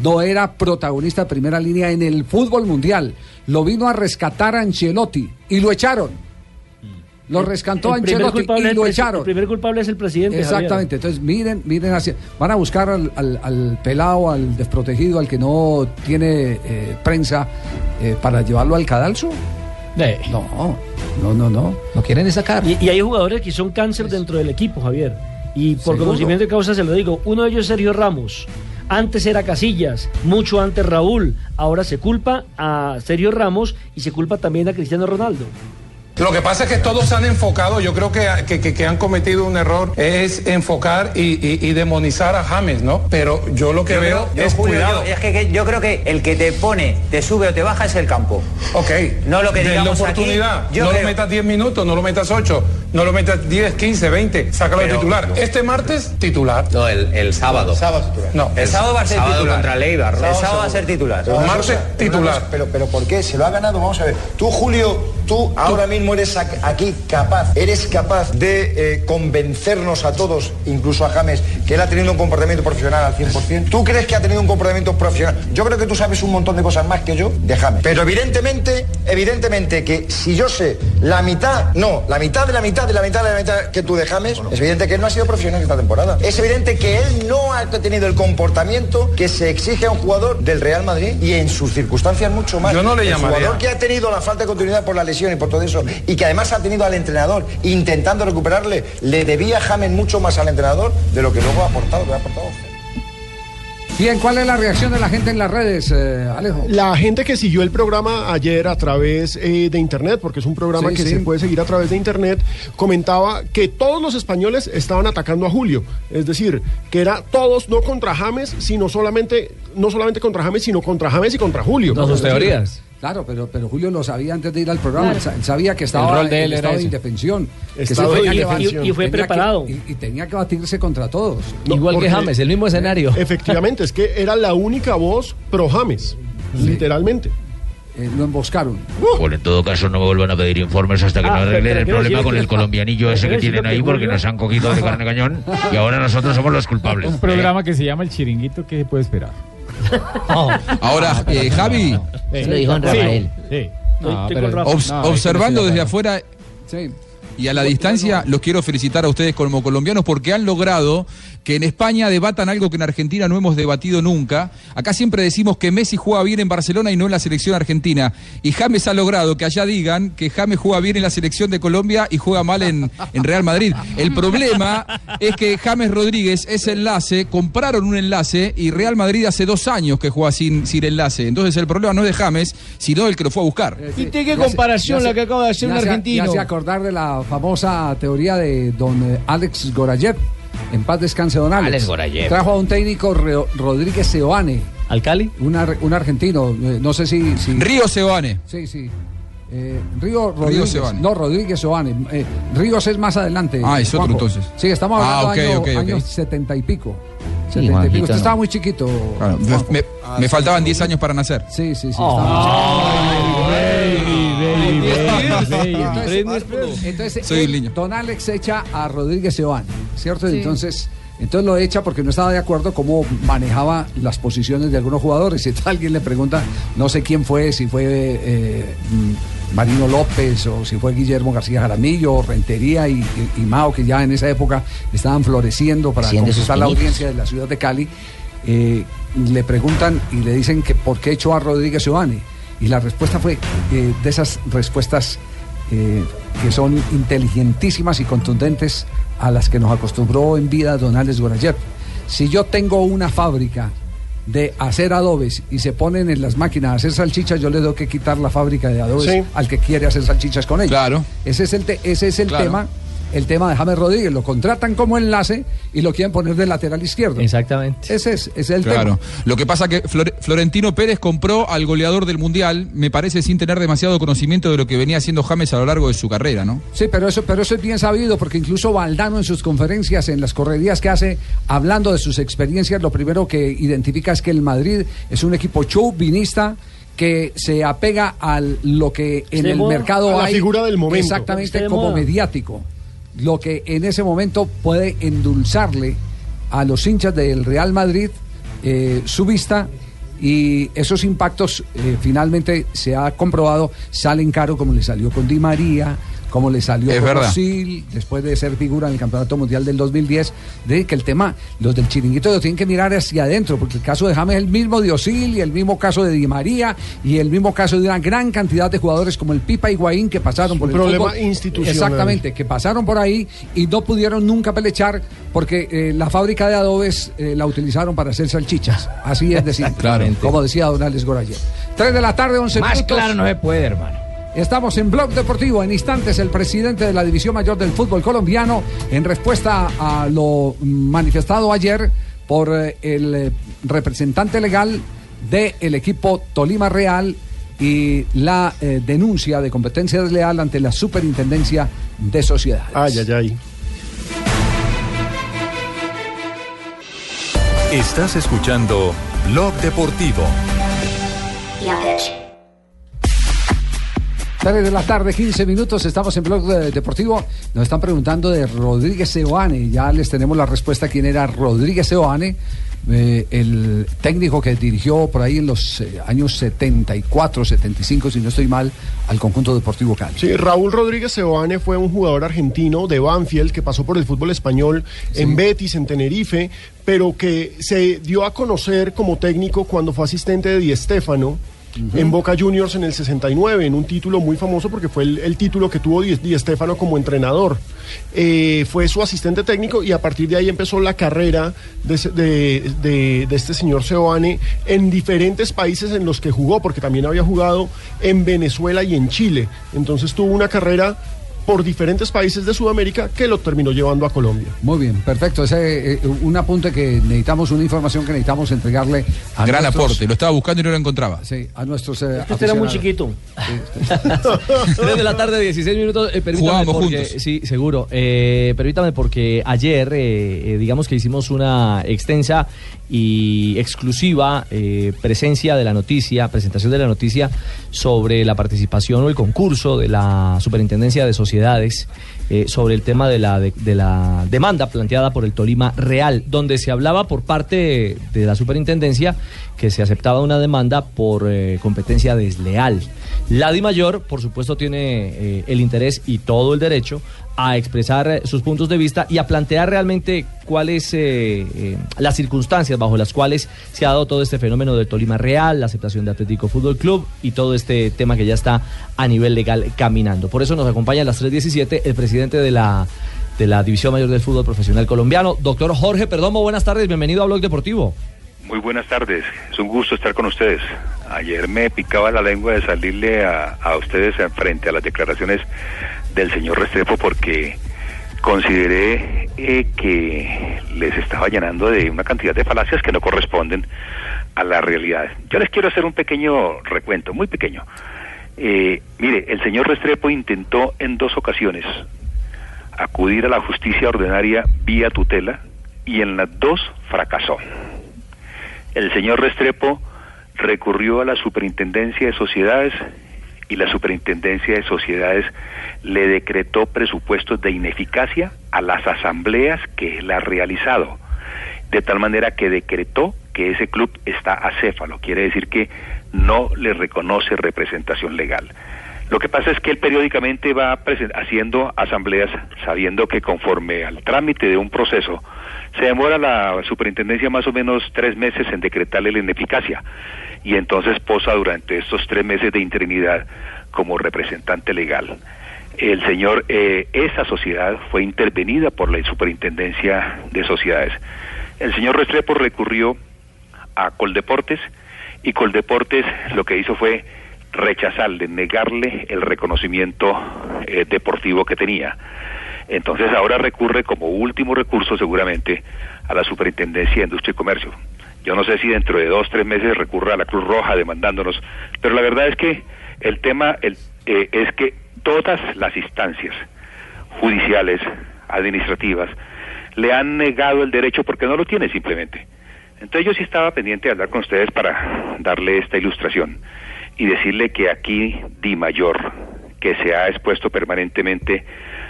no era protagonista de primera línea en el fútbol mundial. Lo vino a rescatar a Ancelotti y lo echaron. Lo rescató a El primer Ancelotti culpable y es lo el echaron. El primer culpable es el presidente. Javier. Exactamente, entonces miren, miren hacia, van a buscar al, al- al pelado, al desprotegido, al que no tiene eh, prensa eh, para llevarlo al cadalso. No, no, no, no. No quieren sacar. Y, y hay jugadores que son cáncer dentro del equipo, Javier. Y por Seguro. conocimiento de causa se lo digo. Uno de ellos es Sergio Ramos. Antes era Casillas, mucho antes Raúl. Ahora se culpa a Sergio Ramos y se culpa también a Cristiano Ronaldo. Lo que pasa es que todos se han enfocado, yo creo que, que- que- que han cometido un error, es enfocar y, y- y demonizar a James, ¿no? Pero yo lo que Yo veo creo- es Julio, cuidado. yo- es que, que yo creo que el que te pone, te sube o te baja es el campo. Ok. No lo que digamos aquí, oportunidad. yo no creo- lo metas 10 minutos, no lo metas 8, no lo metas 10, 15, 20. Sácalo de titular. Este martes, titular. No, el, el sábado. Sábado titular. No. El sábado va a ser sábado titular. contra Leibar. El sábado va a ser titular. El martes, titular. Pero, pero ¿por qué? Se lo ha ganado, vamos a ver. Tú, Julio, tú ahora mismo eres aquí capaz, eres capaz de eh, convencernos a todos, incluso a James, que él ha tenido un comportamiento profesional al 100%. ¿Tú crees que ha tenido un comportamiento profesional? Yo creo que tú sabes un montón de cosas más que yo de James. Pero evidentemente, evidentemente que si yo sé la mitad, no, la mitad de la mitad de la mitad de la mitad que tú de James, es evidente que él no ha sido profesional esta temporada. Es evidente que él no ha tenido el comportamiento que se exige a un jugador del Real Madrid y en sus circunstancias mucho más. Yo no le el llamaría. jugador que ha tenido la falta de continuidad por la lesión y por todo eso y que además ha tenido al entrenador intentando recuperarle, le debía James mucho más al entrenador de lo que luego ha aportado, que ha aportado. Bien, ¿cuál es la reacción de la gente en las redes, eh, Alejo? La gente que siguió el programa ayer a través eh, de internet, porque es un programa Sí, que sí. se puede seguir a través de internet, comentaba que todos los españoles estaban atacando a Julio. Es decir, que era todos no contra James, sino solamente, no solamente contra James, sino contra James y contra Julio. No, sus teorías. Claro, pero, pero Julio lo sabía antes de ir al programa. Claro. Él sa- él sabía que estaba El rol de él en era estado de indefensión. que Estado de que indefensión. batir- Y fue tenía que- preparado. y, y tenía que batirse contra todos. No, porque- el mismo escenario. Efectivamente, es que era la única voz pro James, literalmente. Eh, lo emboscaron. Bueno, en todo caso no me vuelvan a pedir informes hasta que Ah, no arreglen el problema con que- el colombianillo ese que tienen que ahí porque nos han cogido de carne cañón y ahora nosotros somos los culpables. Un programa que se llama El Chiringuito, ¿qué se puede esperar? Ahora, eh, Javi. Se lo dijo en Rafael. Sí. Rafa. obs- No, observando es que no desde afuera y a la distancia, los quiero felicitar a ustedes como colombianos porque han logrado que en España debatan algo que en Argentina no hemos debatido nunca. Acá siempre decimos que Messi juega bien en Barcelona y no en la selección argentina. Y James ha logrado que allá digan que James juega bien en la selección de Colombia y juega mal en, en Real Madrid. El problema es que James Rodríguez es enlace, compraron un enlace y Real Madrid hace dos años que juega sin, sin enlace. Entonces el problema no es de James, sino el que lo fue a buscar. ¿Viste qué comparación hace- la que acaba de hacer un argentino? Me hace acordar de la famosa teoría de don eh, Alex Gorayev. En paz descanse don Alex. Alex Gorayev. Trajo a un técnico Ro- Rodríguez Seoane. ¿Al Cali? Un, ar- un argentino. eh, no sé si. si- Río Seoane. Sí, sí. Eh, Río Rodríguez. Seoane. No, Rodríguez Seoane. Eh, Ríos es más adelante. Ah, es otro entonces. Sí, estamos Ah, hablando ok, de año- años setenta y pico. Sí, 70 y pico. Usted no. estaba muy chiquito. Claro, me, faltaban 10 años para nacer. Sí, sí, sí. Entonces, Soy. Don Alex echa a Rodríguez Seoane, ¿cierto? Sí. Entonces, entonces lo echa porque no estaba de acuerdo cómo manejaba las posiciones de algunos jugadores. Y alguien le pregunta, no sé quién fue, si fue eh, Marino López o si fue Guillermo García Jaramillo, o Rentería y, y- y Mao, que ya en esa época estaban floreciendo para conquistar la audiencia de la ciudad de Cali. eh, le preguntan y le dicen que por qué echó a Rodríguez Seoane. Y la respuesta fue eh, de esas respuestas eh, que son inteligentísimas y contundentes a las que nos acostumbró en vida don Alex Gorayev. Si yo tengo una fábrica de hacer adobes y se ponen en las máquinas a hacer salchichas, yo le tengo que quitar la fábrica de adobes Sí. al que quiere hacer salchichas con ellos. Claro. Ese es el, te- ese es el Claro. tema. El tema de James Rodríguez, lo contratan como enlace y lo quieren poner de lateral izquierdo. Exactamente. Ese es, ese es el Claro. tema. Lo que pasa que Flore- Florentino Pérez compró al goleador del Mundial, me parece sin tener demasiado conocimiento de lo que venía haciendo James a lo largo de su carrera, ¿no? Sí, pero eso, pero eso es bien sabido, porque incluso Valdano en sus conferencias, en las correrías que hace, hablando de sus experiencias, lo primero que identifica es que el Madrid es un equipo chauvinista que se apega a lo que en el moda. mercado A la hay figura del momento. exactamente como moda. mediático. Lo que en ese momento puede endulzarle a los hinchas del Real Madrid eh, su vista y esos impactos eh, finalmente se ha comprobado salen caro como le salió con Di María como le salió Es después de ser figura en el Campeonato Mundial del 2010, de que el tema, los del chiringuito lo tienen que mirar hacia adentro, porque el caso de James es el mismo de Osil y el mismo caso de Di María y el mismo caso de una gran cantidad de jugadores como el Pipa Higuaín que pasaron por un el problema fútbol. institucional. Exactamente, que pasaron por ahí y no pudieron nunca pelechar porque eh, la fábrica de adobes eh, la utilizaron para hacer salchichas. Así es decir, Claro. como decía Don Alex Gorayer. 3 de la tarde, 11 Más minutos. claro no se puede, hermano. Estamos en Blog Deportivo. En instantes, el presidente de la División Mayor del Fútbol Colombiano, en respuesta a lo manifestado ayer por eh, el eh, representante legal del equipo Tolima Real y la eh, denuncia de competencia desleal ante la Superintendencia de Sociedades. Ay, ay, ay. Estás escuchando Blog Deportivo. 3 de la tarde, 15 minutos, estamos en Blog Deportivo. Nos están preguntando de Rodríguez Seoane. Ya les tenemos la respuesta quién era Rodríguez Seoane, eh, el técnico que dirigió por ahí en los eh, años 74, 75, si no estoy mal, al conjunto deportivo Cali. Sí, Raúl Rodríguez Seoane fue un jugador argentino de Banfield que pasó por el fútbol español en Betis, en Tenerife, pero que se dio a conocer como técnico cuando fue asistente de Di Stéfano. En Boca Juniors en el 69, en un título muy famoso porque fue el, el título que tuvo Di, Di como entrenador. Eh, fue su asistente técnico y a partir de ahí empezó la carrera de, de- de- de este señor Seoane en diferentes países en los que jugó, porque también había jugado en Venezuela y en Chile. Entonces tuvo una carrera por diferentes países de Sudamérica que lo terminó llevando a Colombia. Muy bien, perfecto. Ese eh, un apunte que necesitamos, una información que necesitamos entregarle a Gran nuestros- aporte, lo estaba buscando y no lo encontraba. Sí, a nuestros. eh, Este era muy chiquito. 3 de la tarde, 16 minutos. Eh, permítame Jugábamos porque, juntos. Sí, seguro. Eh, permítame porque ayer, eh, eh, digamos que hicimos una extensa y exclusiva eh, presencia de la noticia, presentación de la noticia sobre la participación o el concurso de la Superintendencia de Sociedades eh, sobre el tema de la, de, de la demanda planteada por el Tolima Real, donde se hablaba por parte de la Superintendencia que se aceptaba una demanda por eh, competencia desleal. La Di Mayor, por supuesto, tiene eh, el interés y todo el derecho a expresar eh, sus puntos de vista y a plantear realmente cuáles eh, eh, las circunstancias bajo las cuales se ha dado todo este fenómeno del Tolima Real, la aceptación de Atlético Fútbol Club y todo este tema que ya está a nivel legal caminando. Por eso nos acompaña a las 3.17 el presidente de la, de la División Mayor del Fútbol Profesional Colombiano, doctor Jorge Perdomo. Buenas tardes, bienvenido a Blog Deportivo. Muy buenas tardes, es un gusto estar con ustedes. Ayer me picaba la lengua de salirle a, a ustedes frente a las declaraciones del señor Restrepo porque consideré eh, que les estaba llenando de una cantidad de falacias que no corresponden a la realidad. Yo les quiero hacer un pequeño recuento, muy pequeño. Eh, mire, el señor Restrepo intentó en dos ocasiones acudir a la justicia ordinaria vía tutela y en las dos fracasó. El señor Restrepo recurrió a la Superintendencia de Sociedades y la Superintendencia de Sociedades le decretó presupuestos de ineficacia a las asambleas que él ha realizado, de tal manera que decretó que ese club está acéfalo, quiere decir que no le reconoce representación legal. Lo que pasa es que él periódicamente va haciendo asambleas sabiendo que conforme al trámite de un proceso se demora la superintendencia más o menos tres meses en decretarle la ineficacia y entonces posa durante estos tres meses de interinidad como representante legal. El señor, eh, esa sociedad fue intervenida por la superintendencia de sociedades. El señor Restrepo recurrió a Coldeportes y Coldeportes lo que hizo fue rechazarle, negarle el reconocimiento eh, deportivo que tenía. Entonces ahora recurre como último recurso seguramente a la Superintendencia de Industria y Comercio. Yo no sé si dentro de dos, tres meses recurra a la Cruz Roja demandándonos, pero la verdad es que el tema eh, es que todas las instancias judiciales, administrativas, le han negado el derecho porque no lo tiene simplemente. Entonces yo sí estaba pendiente de hablar con ustedes para darle esta ilustración y decirle que aquí Di Mayor, que se ha expuesto permanentemente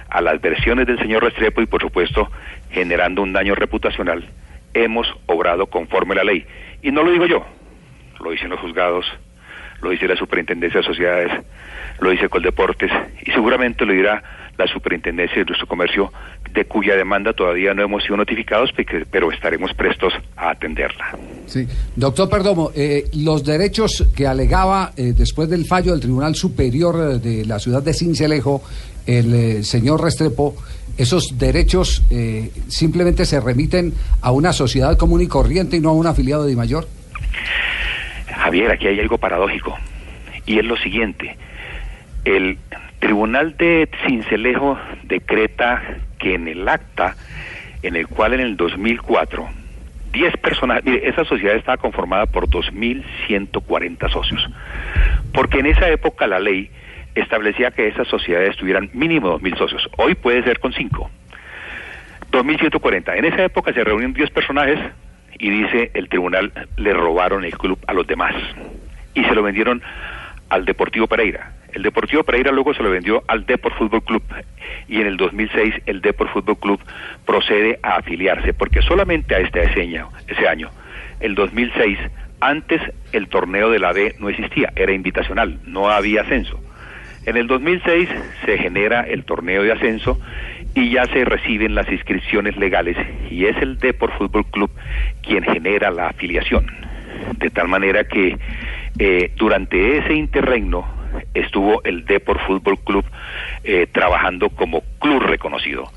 a las versiones del señor Restrepo y por supuesto generando un daño reputacional, hemos obrado conforme la ley. Y no lo digo yo, lo dicen los juzgados, lo dice la Superintendencia de Sociedades, lo dice Coldeportes y seguramente lo dirá la Superintendencia de Industria y Comercio, de cuya demanda todavía no hemos sido notificados, pero estaremos prestos a atenderla. Sí. Doctor Perdomo, eh, los derechos que alegaba eh, después del fallo del Tribunal Superior de la ciudad de Cincelejo, el eh, señor Restrepo, esos derechos eh, simplemente se remiten a una sociedad común y corriente y no a un afiliado de Mayor. Javier, aquí hay algo paradójico, y es lo siguiente. El Tribunal de Cincelejo decreta que en el acta en el cual en el 2004 10 personas, mire, esa sociedad estaba conformada por 2.140 socios, porque en esa época la ley establecía que esas sociedades tuvieran mínimo 2.000 socios, hoy puede ser con 5. 2.140. En esa época se reunieron 10 personajes y dice el tribunal le robaron el club a los demás y se lo vendieron al Deportivo Pereira. El Deportivo Pereira luego se lo vendió al Deport Fútbol Club y en el 2006 el Deport Fútbol Club procede a afiliarse porque solamente a este año, ese año, el 2006, antes el torneo de la B no existía, era invitacional, no había ascenso. En el 2006 se genera el torneo de ascenso y ya se reciben las inscripciones legales y es el Deport Fútbol Club quien genera la afiliación. De tal manera que eh, durante ese interregno estuvo el Deport Fútbol Club eh, trabajando como club reconocido.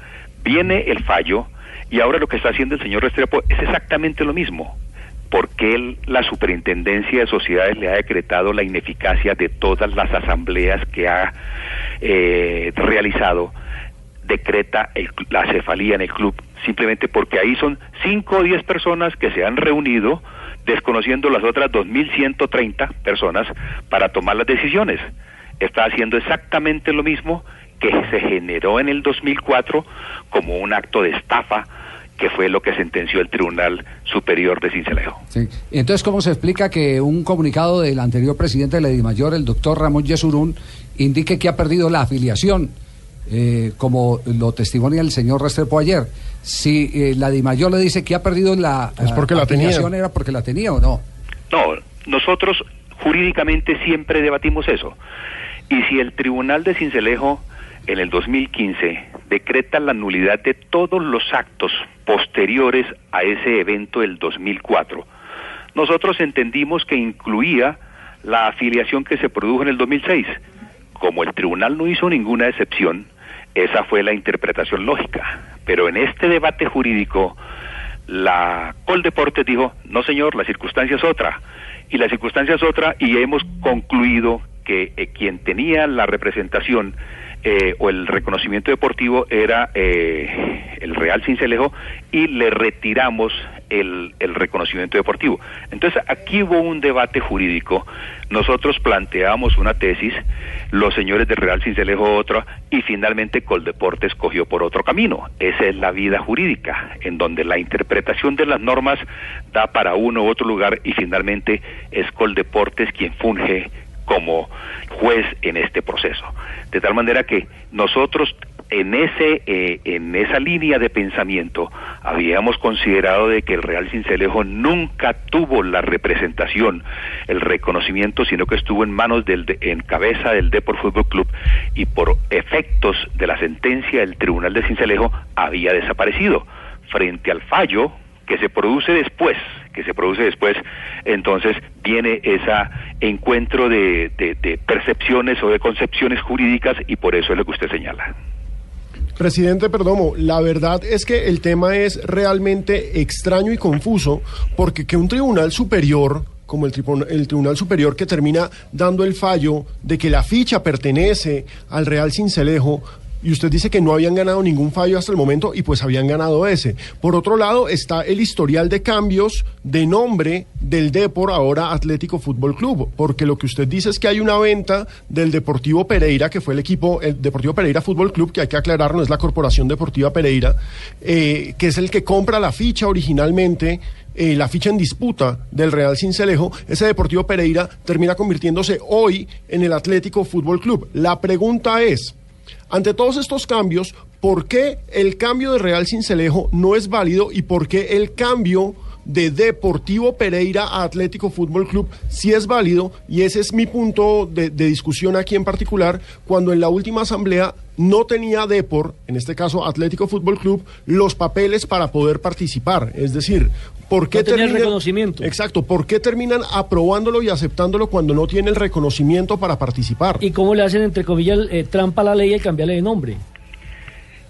Viene el fallo y ahora lo que está haciendo el señor Restrepo es exactamente lo mismo. Porque él, la superintendencia de sociedades le ha decretado la ineficacia de todas las asambleas que ha eh, realizado, decreta el la cefalía en el club, simplemente porque ahí son 5 o 10 personas que se han reunido desconociendo las otras 2.130 personas para tomar las decisiones. Está haciendo exactamente lo mismo que se generó en el 2004 como un acto de estafa que fue lo que sentenció el Tribunal Superior de Cincelejo. Sí. Entonces, ¿cómo se explica que un comunicado del anterior presidente de la DIMAYOR, el doctor Ramón Yesurún, indique que ha perdido la afiliación, eh, como lo testimonia el señor Restrepo ayer? Si eh, la DIMAYOR le dice que ha perdido la, Es porque la tenía. afiliación, ¿era porque la tenía o no? No, nosotros jurídicamente siempre debatimos eso. Y si el Tribunal de Cincelejo en el 2015 decreta la nulidad de todos los actos posteriores a ese evento del 2004, nosotros entendimos que incluía la afiliación que se produjo en el 2006. Como el tribunal no hizo ninguna excepción, esa fue la interpretación lógica. Pero en este debate jurídico, la Coldeportes dijo, no señor, la circunstancia es otra. Y la circunstancia es otra y hemos concluido que eh, quien tenía la representación eh, o el reconocimiento deportivo era eh, el Real Cincelejo y le retiramos el, el reconocimiento deportivo. Entonces aquí hubo un debate jurídico, nosotros planteamos una tesis, los señores del Real Cincelejo otra y finalmente Coldeportes cogió por otro camino. Esa es la vida jurídica, en donde la interpretación de las normas da para uno u otro lugar y finalmente es Coldeportes quien funge como juez en este proceso. De tal manera que nosotros en ese eh, en esa línea de pensamiento habíamos considerado de que el Real Cincelejo nunca tuvo la representación, el reconocimiento, sino que estuvo en manos del de- en cabeza del Depor Fútbol Club y por efectos de la sentencia del Tribunal de Cincelejo había desaparecido frente al fallo que se produce después, que se produce después, entonces viene ese encuentro de, percepciones o de concepciones jurídicas y por eso es lo que usted señala. Presidente Perdomo, la verdad es que el tema es realmente extraño y confuso porque que un tribunal superior como el, tribu- el Tribunal Superior que termina dando el fallo de que la ficha pertenece al Real Cincelejo, y usted dice que no habían ganado ningún fallo hasta el momento y pues habían ganado ese. Por otro lado está el historial de cambios de nombre del Depor ahora Atlético Fútbol Club, porque lo que usted dice es que hay una venta del Deportivo Pereira, que fue el equipo, el Deportivo Pereira Fútbol Club, que hay que aclarar, no es la Corporación Deportiva Pereira, eh, que es el que compra la ficha originalmente eh, la ficha en disputa del Real Cincelejo, ese Deportivo Pereira termina convirtiéndose hoy en el Atlético Fútbol Club. La pregunta es, ante todos estos cambios, ¿por qué el cambio de Real Cincelejo no es válido y por qué el cambio de Deportivo Pereira a Atlético Fútbol Club sí es válido? Y ese es mi punto de, discusión aquí en particular, cuando en la última asamblea no tenía Depor, en este caso Atlético Fútbol Club, los papeles para poder participar. Es decir, ¿por qué No tenía el terminan- reconocimiento. Exacto, ¿por qué terminan aprobándolo y aceptándolo cuando no tiene el reconocimiento para participar? ¿Y cómo le hacen, entre comillas, eh, trampa a la ley y cambiarle de nombre?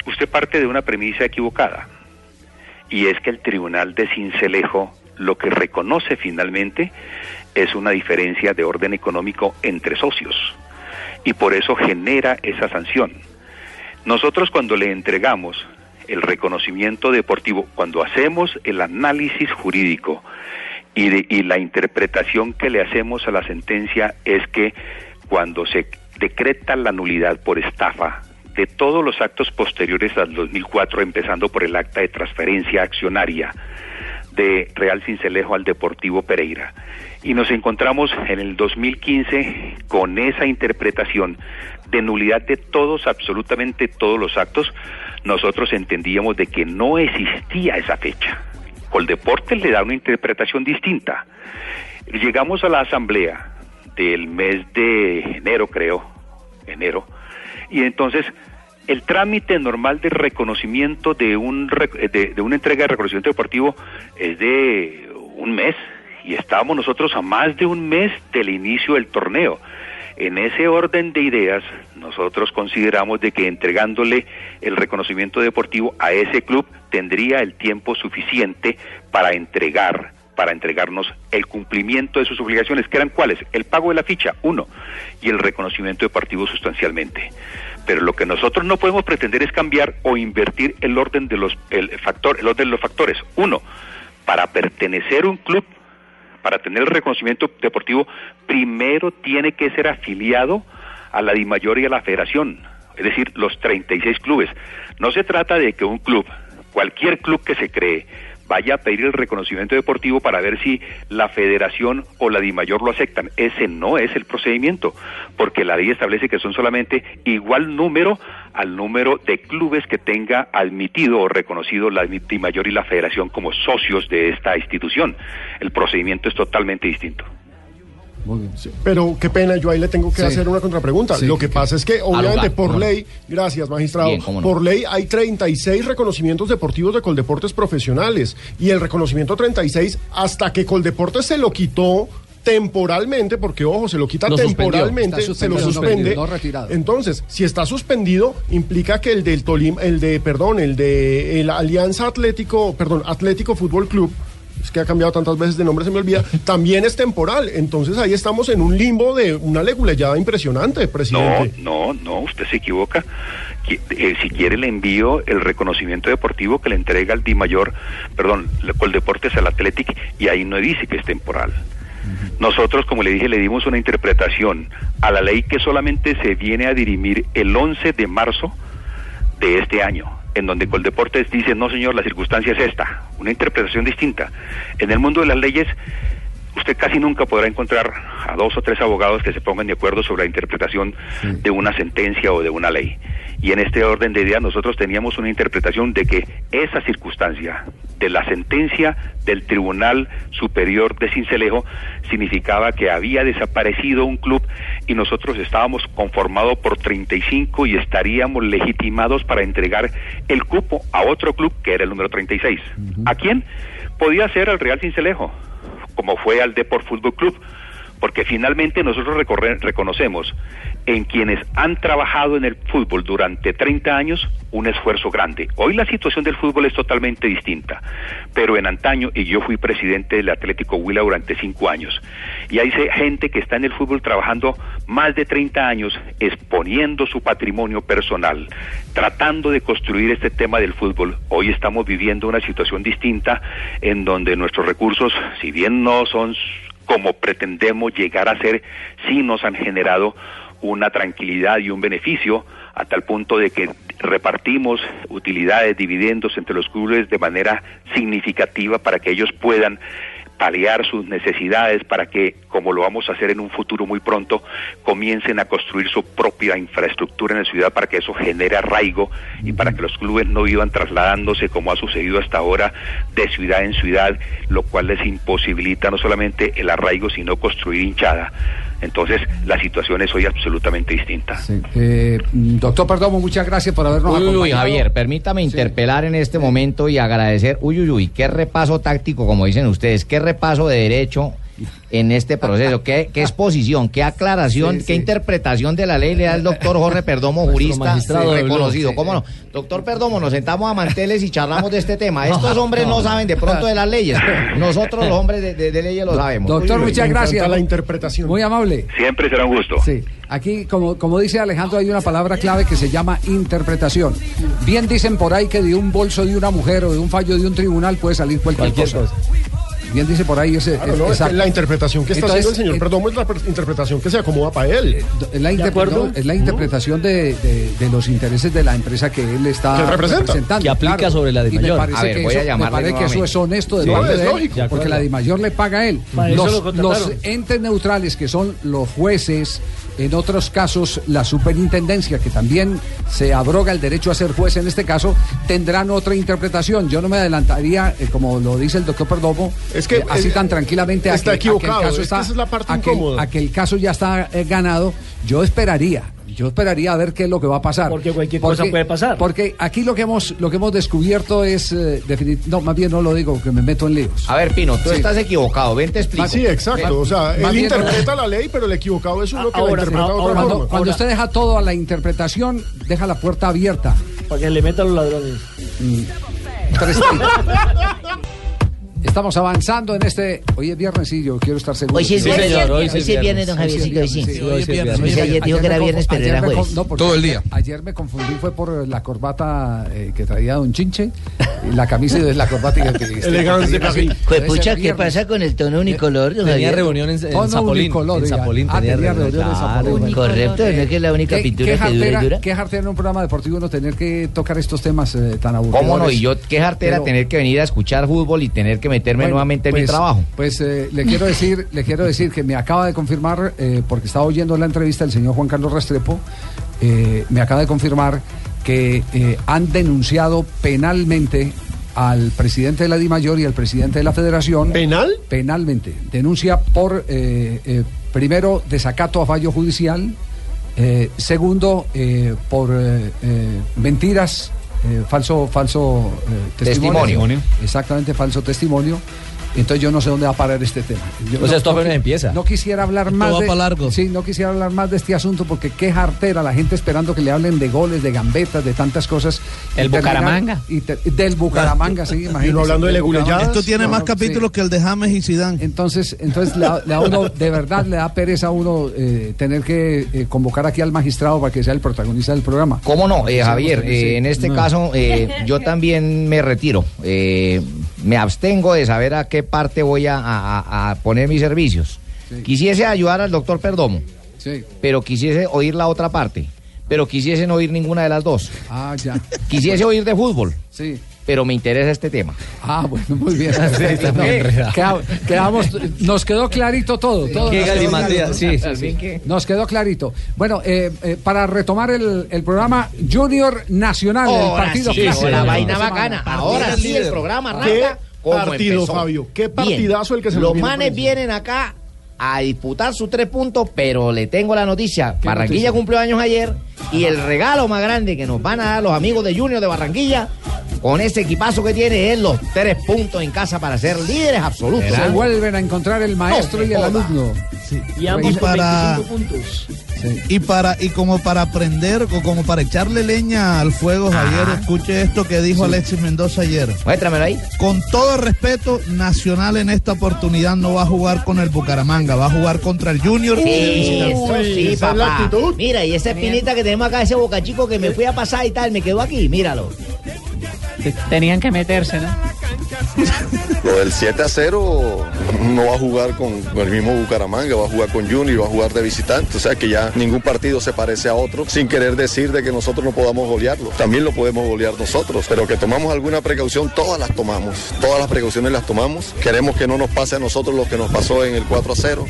Usted parte de una premisa equivocada y es que el Tribunal de Cincelejo lo que reconoce finalmente es una diferencia de orden económico entre socios y por eso genera esa sanción. Nosotros cuando le entregamos el reconocimiento deportivo, cuando hacemos el análisis jurídico y, de- y la interpretación que le hacemos a la sentencia es que cuando se decreta la nulidad por estafa de todos los actos posteriores al 2004, empezando por el acta de transferencia accionaria de Real Cincelejo al Deportivo Pereira. Y nos encontramos en el 2015 con esa interpretación de nulidad de todos, absolutamente todos los actos. Nosotros entendíamos de que no existía esa fecha. Coldeportes le da una interpretación distinta. Llegamos a la asamblea del mes de enero, creo, enero, y entonces el trámite normal de reconocimiento de, un, de una entrega de reconocimiento deportivo es de un mes y estábamos nosotros a más de un mes del inicio del torneo. En ese orden de ideas, nosotros consideramos de que entregándole el reconocimiento deportivo a ese club tendría el tiempo suficiente para entregar para entregarnos el cumplimiento de sus obligaciones, que eran cuáles? El pago de la ficha, uno, y el reconocimiento deportivo sustancialmente. Pero lo que nosotros no podemos pretender es cambiar o invertir el orden de los el factor, el orden de los factores. Uno, para pertenecer a un club, para tener el reconocimiento deportivo, primero tiene que ser afiliado a la DIMAYOR y a la Federación, es decir, los 36 clubes. No se trata de que un club, cualquier club que se cree, vaya a pedir el reconocimiento deportivo para ver si la federación o la DIMAYOR lo aceptan. Ese no es el procedimiento, porque la ley establece que son solamente igual número al número de clubes que tenga admitido o reconocido la DIMAYOR y la federación como socios de esta institución. El procedimiento es totalmente distinto. Pero qué pena, yo ahí le tengo que Sí. hacer una contrapregunta. Sí, Lo que pasa es que, obviamente, lugar, por no. ley, gracias, magistrado, Bien, no. por ley hay 36 reconocimientos deportivos de Coldeportes profesionales. Y el reconocimiento 36, hasta que Coldeportes se lo quitó temporalmente, porque ojo, se lo quita Lo temporalmente, se lo suspende. no. Entonces, si está suspendido, implica que el del Tolima, el de, perdón, el de el Alianza Atlético, perdón, Atlético Fútbol Club, es que ha cambiado tantas veces de nombre, se me olvida, también es temporal. Entonces ahí estamos en un limbo de una leguleyada impresionante, No, presidente. no, no, usted se equivoca. Qui- eh, si quiere le envío el reconocimiento deportivo que le entrega el Di Mayor, perdón, le- Coldeportes al Athletic y ahí no dice que es temporal. Nosotros, como le dije, le dimos una interpretación a la ley que solamente se viene a dirimir el 11 de marzo de este año, en donde Coldeportes dice, no señor, la circunstancia es esta, una interpretación distinta. En el mundo de las leyes, usted casi nunca podrá encontrar a dos o tres abogados que se pongan de acuerdo sobre la interpretación de una sentencia o de una ley. Y en este orden de ideas nosotros teníamos una interpretación de que esa circunstancia de la sentencia del Tribunal Superior de Cincelejo significaba que había desaparecido un club y nosotros estábamos conformados por 35 y estaríamos legitimados para entregar el cupo a otro club que era el número 36. ¿A quién? Podía ser al Real Cincelejo, como fue al Deport Fútbol Club, porque finalmente nosotros recorre- reconocemos en quienes han trabajado en el fútbol durante 30 años un esfuerzo grande. Hoy la situación del fútbol es totalmente distinta, pero en antaño, y yo fui presidente del Atlético Huila durante cinco años, y hay gente que está en el fútbol trabajando más de 30 años, exponiendo su patrimonio personal, tratando de construir este tema del fútbol. Hoy estamos viviendo una situación distinta en donde nuestros recursos, si bien no son como pretendemos llegar a ser, sí nos han generado una tranquilidad y un beneficio a tal punto de que repartimos utilidades, dividendos entre los clubes de manera significativa para que ellos puedan paliar sus necesidades para que, como lo vamos a hacer en un futuro muy pronto, comiencen a construir su propia infraestructura en la ciudad para que eso genere arraigo y para que los clubes no iban trasladándose como ha sucedido hasta ahora de ciudad en ciudad, lo cual les imposibilita no solamente el arraigo, sino construir hinchada. Entonces, la situación es hoy absolutamente distinta. Eh, doctor Perdomo, muchas gracias por habernos Uy, uy, uy, acompañado. Javier, permítame interpelar en este momento y agradecer, uy, uy, uy, qué repaso táctico, como dicen ustedes, qué repaso de derecho en este proceso, qué, qué exposición, qué aclaración, Sí, qué sí. interpretación de la ley le da el doctor Jorge Perdomo, jurista reconocido, Blog, sí, ¿cómo no? Doctor Perdomo, nos sentamos a manteles y charlamos de este tema. Estos hombres no, saben de pronto de las leyes, nosotros los hombres de, de- de leyes lo sabemos. Doctor, muchas gracias. la interpretación. Muy amable. Siempre será un gusto. Sí, aquí, como, como dice Alejandro, hay una palabra clave que se llama interpretación. Bien dicen por ahí que de un bolso de una mujer o de un fallo de un tribunal puede salir cualquier, Cualquier cosa. Bien dice por ahí ese. Claro, es- no, es que exacto. la interpretación que está Entonces, haciendo el señor eh, Perdomo es la interpretación que se acomoda para él. Es la, interpre- no, es la interpretación de, de- de los intereses de la empresa que él está Que representa. representando. Que aplica claro. sobre la de Y me Mayor. parece A ver, que voy a eso- me parece que eso es honesto de Sí, parte es de él. De porque la de Mayor le paga a él. Lo los entes neutrales, que son los jueces, en otros casos la superintendencia, que también se abroga el derecho a ser juez en este caso, tendrán otra interpretación. Yo no me adelantaría, eh, como lo dice el doctor Perdomo, Es que, eh, así tan tranquilamente a está que, a que equivocado, el caso es que está, esa es la parte a que- incómoda. a que el caso ya está eh, ganado. Yo esperaría. Yo esperaría a ver qué es lo que va a pasar. Porque cualquier cosa puede pasar. Porque aquí lo que hemos, lo que hemos descubierto es eh, definit- No, más bien no lo digo, que me meto en líos. A ver, Pino, tú Sí. estás equivocado, ven te explico. Sí, exacto. O sea, él bien- interpreta la ley, pero el equivocado es uno que Ahora, la interpreta ahora, otra Cuando, forma. cuando usted deja todo a la interpretación, deja la puerta abierta. Para que le metan los ladrones. Tres tiros. Estamos avanzando en este. Hoy es viernes, sí, yo quiero estar seguro. Hoy sí es viernes, señor, hoy sí es viernes, don sí Javiercito, hoy sí. viernes, hoy sí es viernes. Ayer dijo que era me viernes, pero era jueves. no, Todo el día. Ayer me confundí, fue por la corbata eh, que traía Don Chinche, y la camisa y la corbata que te Elegance de París. Pues pucha, ¿qué pasa con el tono unicolor, don Tenía reunión en, en Tono Zapolín. unicolor, En. Zapolín Ah, tenía reunión. en. Zapolín. Correcto, no es que es la única ¿Qué, pintura que dura y dura. qué jartera en un programa deportivo no tener que tocar estos temas eh, tan aburridos? ¿Cómo no? Y yo, qué jartera tener que venir a escuchar fútbol y tener que meterme Bueno, nuevamente en pues, mi trabajo. Pues eh, le quiero decir, le quiero decir que me acaba de confirmar, eh, porque estaba oyendo la entrevista del señor Juan Carlos Restrepo, eh, me acaba de confirmar que eh, han denunciado penalmente al presidente de la DIMAYOR y al presidente de la Federación. ¿Penal? Penalmente. Denuncia por, eh, eh, primero, desacato a fallo judicial. eh, segundo, eh, por eh, eh, mentiras, eh, falso, falso eh, testimonio. Testimonio. Exactamente, falso testimonio. Entonces yo no sé dónde va a parar este tema. Yo Pues esto apenas empieza. No quisiera hablar más va de pa' largo. Sí, no quisiera hablar más de este asunto porque qué jartera la gente esperando que le hablen de goles, de gambetas, de tantas cosas. El Y Bucaramanga. y te- del Bucaramanga, sí, imagínese. Del Bucaramanga. Esto tiene No, más no, capítulos que el de James y Zidane. Entonces, entonces le da, le da uno, de verdad le da pereza a uno eh, tener que eh, convocar aquí al magistrado para que sea el protagonista del programa. ¿Cómo no, eh, Javier? eh, en este No. caso, eh, yo también me retiro. Eh, me abstengo de saber a qué parte voy a, a- a poner mis servicios. Quisiese ayudar al doctor Perdomo, Sí. pero quisiese oír la otra parte. Pero quisiese no oír ninguna de las dos. Ah, ya. Quisiese oír de fútbol. Sí. Pero me interesa este tema. Ah, bueno, muy bien. Sí, está muy queda- quedamos, nos quedó clarito todo. todo Qué nos quedó sí, sí, Así que- Nos quedó clarito. Bueno, eh, eh, para retomar el, el programa Junior Nacional, el Ahora partido sí, clásico la vaina bacana. Ahora sí el programa arranca como partido, empezó. Fabio? ¿Qué Bien. partidazo el que se Los viene manes vienen acá a disputar sus tres puntos, pero le tengo la noticia. Barranquilla noticia? cumplió años ayer y el regalo más grande que nos van a dar los amigos de Junior de Barranquilla con ese equipazo que tiene es los tres puntos en casa para ser líderes absolutos. Se vuelven a encontrar el maestro No y el joda. alumno. Y ambos Y con para- 25 puntos. Y para y como para aprender o como para echarle leña al fuego, Javier, escuche esto que dijo Alexis Mendoza ayer. Muéstramelo ahí. Con todo respeto, Nacional en esta oportunidad no va a jugar con el Bucaramanga, va a jugar contra el Junior. de visitante. Eso sí, esa es la papá. Mira, y esa espinita que tenemos acá, ese boca chico que me fui a pasar y tal, me quedó aquí, míralo. Tenían que meterse, ¿no? Lo del 7 a 0 no va a jugar con, el mismo Bucaramanga, va a jugar con Junior, va a jugar de visitante. O sea que ya ningún partido se parece a otro, sin querer decir de que nosotros no podamos golearlo. También lo podemos golear nosotros, pero que tomamos alguna precaución, todas las tomamos. Todas las precauciones las tomamos. Queremos que no nos pase a nosotros lo que nos pasó en el 4 a 0.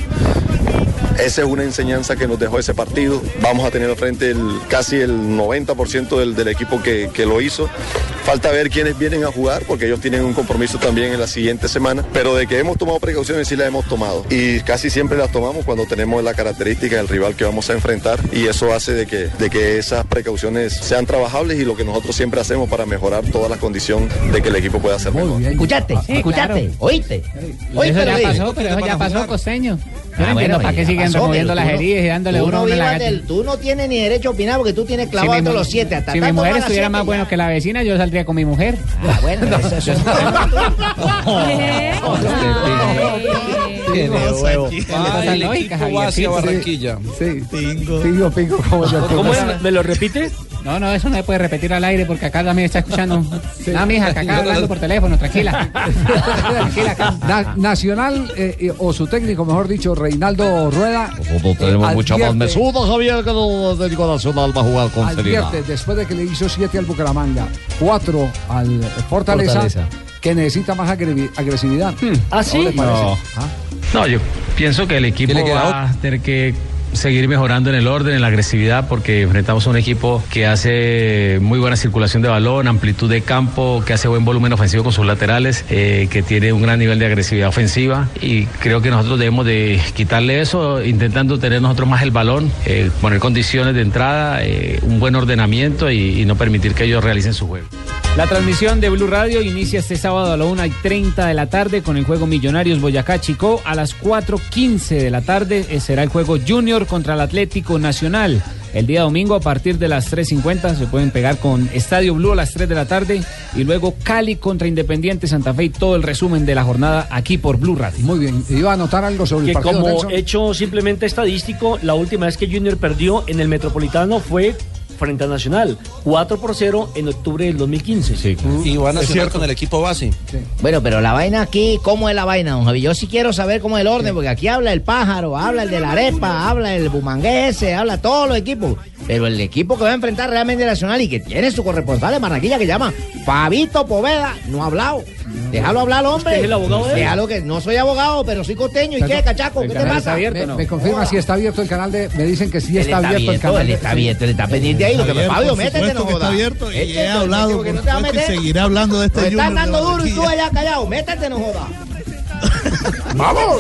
Esa es una enseñanza que nos dejó ese partido. Vamos a tener al frente el, casi el 90% del, del equipo que, que lo hizo. Falta ver quiénes vienen a jugar, porque ellos tienen un compromiso también en la siguiente semana. Pero de que hemos tomado precauciones, sí las hemos tomado. Y casi siempre las tomamos cuando tenemos la característica del rival que vamos a enfrentar. Y eso hace de que, de que esas precauciones sean trabajables y lo que nosotros siempre hacemos para mejorar toda la condición de que el equipo pueda ser mejor. Escuchaste, Sí, escuchaste, claro. oíste. Eso Oíste ya pasó, pero eso ya pasó, costeño. Yo no Ah, entiendo para qué siguen pasó, removiendo las heridas y dándole uno uno en la del- Tú no tienes ni derecho a opinar porque tú tienes Si clavado mi mu- los siete. Hasta Si mi mujer estuviera más ya. bueno que la vecina, yo saldría con mi mujer. Ah, bueno, eso, eso es Cosas lógicas, Javier. Sí. Pingo. Pingo, pingo. ¿Cómo, ¿Cómo es? ¿Me lo repite? No, no, eso no se puede repetir al aire porque acá también está escuchando. No, mija, que acá hablando por teléfono, tranquila. tranquila, acá. Na- Nacional, eh, eh, o su técnico, mejor dicho, Reinaldo Rueda. Nosotros tenemos eh, mucha más mesuda, Javier, que no el técnico nacional va a jugar con seriedad. Advierte, después de que le hizo 7 al Bucaramanga, 4 al Fortaleza, Fortaleza. que necesita más agresividad. ¿Ah, sí? le parece? No. ¿Ah? No, yo pienso que el equipo ¿Qué le queda va a tener que seguir mejorando en el orden, en la agresividad, porque enfrentamos a un equipo que hace muy buena circulación de balón, amplitud de campo, que hace buen volumen ofensivo con sus laterales, eh, que tiene un gran nivel de agresividad ofensiva y creo que nosotros debemos de quitarle eso, intentando tener nosotros más el balón, eh, poner condiciones de entrada, eh, un buen ordenamiento y, no permitir que ellos realicen su juego. La transmisión de Blue Radio inicia este sábado a la 1 y 30 de la tarde con el juego Millonarios Boyacá Chico. A las 4.15 de la tarde será el juego Junior contra el Atlético Nacional. El día domingo a partir de las 3.50 se pueden pegar con Estadio Blue a las 3 de la tarde y luego Cali contra Independiente Santa Fe y todo el resumen de la jornada aquí por Blue Radio. Muy bien, iba a anotar algo sobre Que el partido. como Nelson? hecho simplemente estadístico, la última vez que Junior perdió en el Metropolitano fue frente a Nacional, 4 por 0 en octubre del 2015. Y van a cierto. con el equipo base. Bueno, pero la vaina aquí, ¿cómo es la vaina, don Javi? Yo sí quiero saber cómo es el orden, porque aquí habla el pájaro, habla el de la arepa, habla el bumanguese, habla todos los equipos. Pero el equipo que va a enfrentar realmente Nacional y que tiene su corresponsal en Barranquilla que llama Fabito Poveda, no ha hablado. Déjalo hablar, hombre. ¿Usted es el abogado de él? Déjalo que no soy abogado, pero soy costeño. ¿Y qué, cachaco? ¿Qué te pasa? me, me confirma si está abierto el canal de. Me dicen que sí está, está abierto, el abierto, canal. él está abierto, él está pendiente ahí. Lo que me Fabio, métete, no que está jodas. abierto y Échate, he hablado, no te a meter. seguiré hablando de este Junior de dando duro y tú allá callado. Métete, no jodas. ¡Vamos!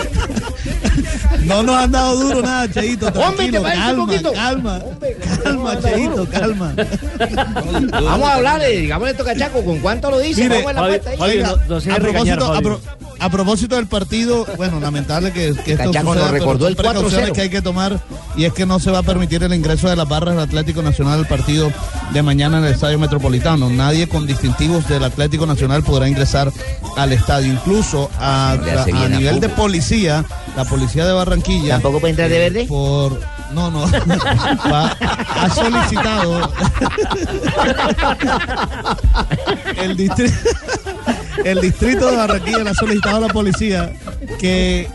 No nos han dado duro nada, Cheito. Hombre, ¿te Tranquilo, un calma, poquito? calma. Calma, Cheito, calma. Vamos a hablarle, digámosle esto cachaco, ¿con cuánto lo dice? Mire, Vamos a la Javi- puerta ahí. Oiga, a propósito, a, pro- A propósito del partido, bueno, lamentable que, que esto Cachaco suceda, nos pero recordó son el precauciones 4-0. que hay que tomar y es que no se va a permitir el ingreso de las barras del Atlético Nacional al partido de mañana en el Estadio Metropolitano. Nadie con distintivos del Atlético Nacional podrá ingresar al estadio. Incluso a, nivel de policía, la policía de Barranquilla. ¿Tampoco puede entrar de eh, verde? Por no, no. Va- ha solicitado el distrito el distrito de Barranquilla le ha solicitado a la policía que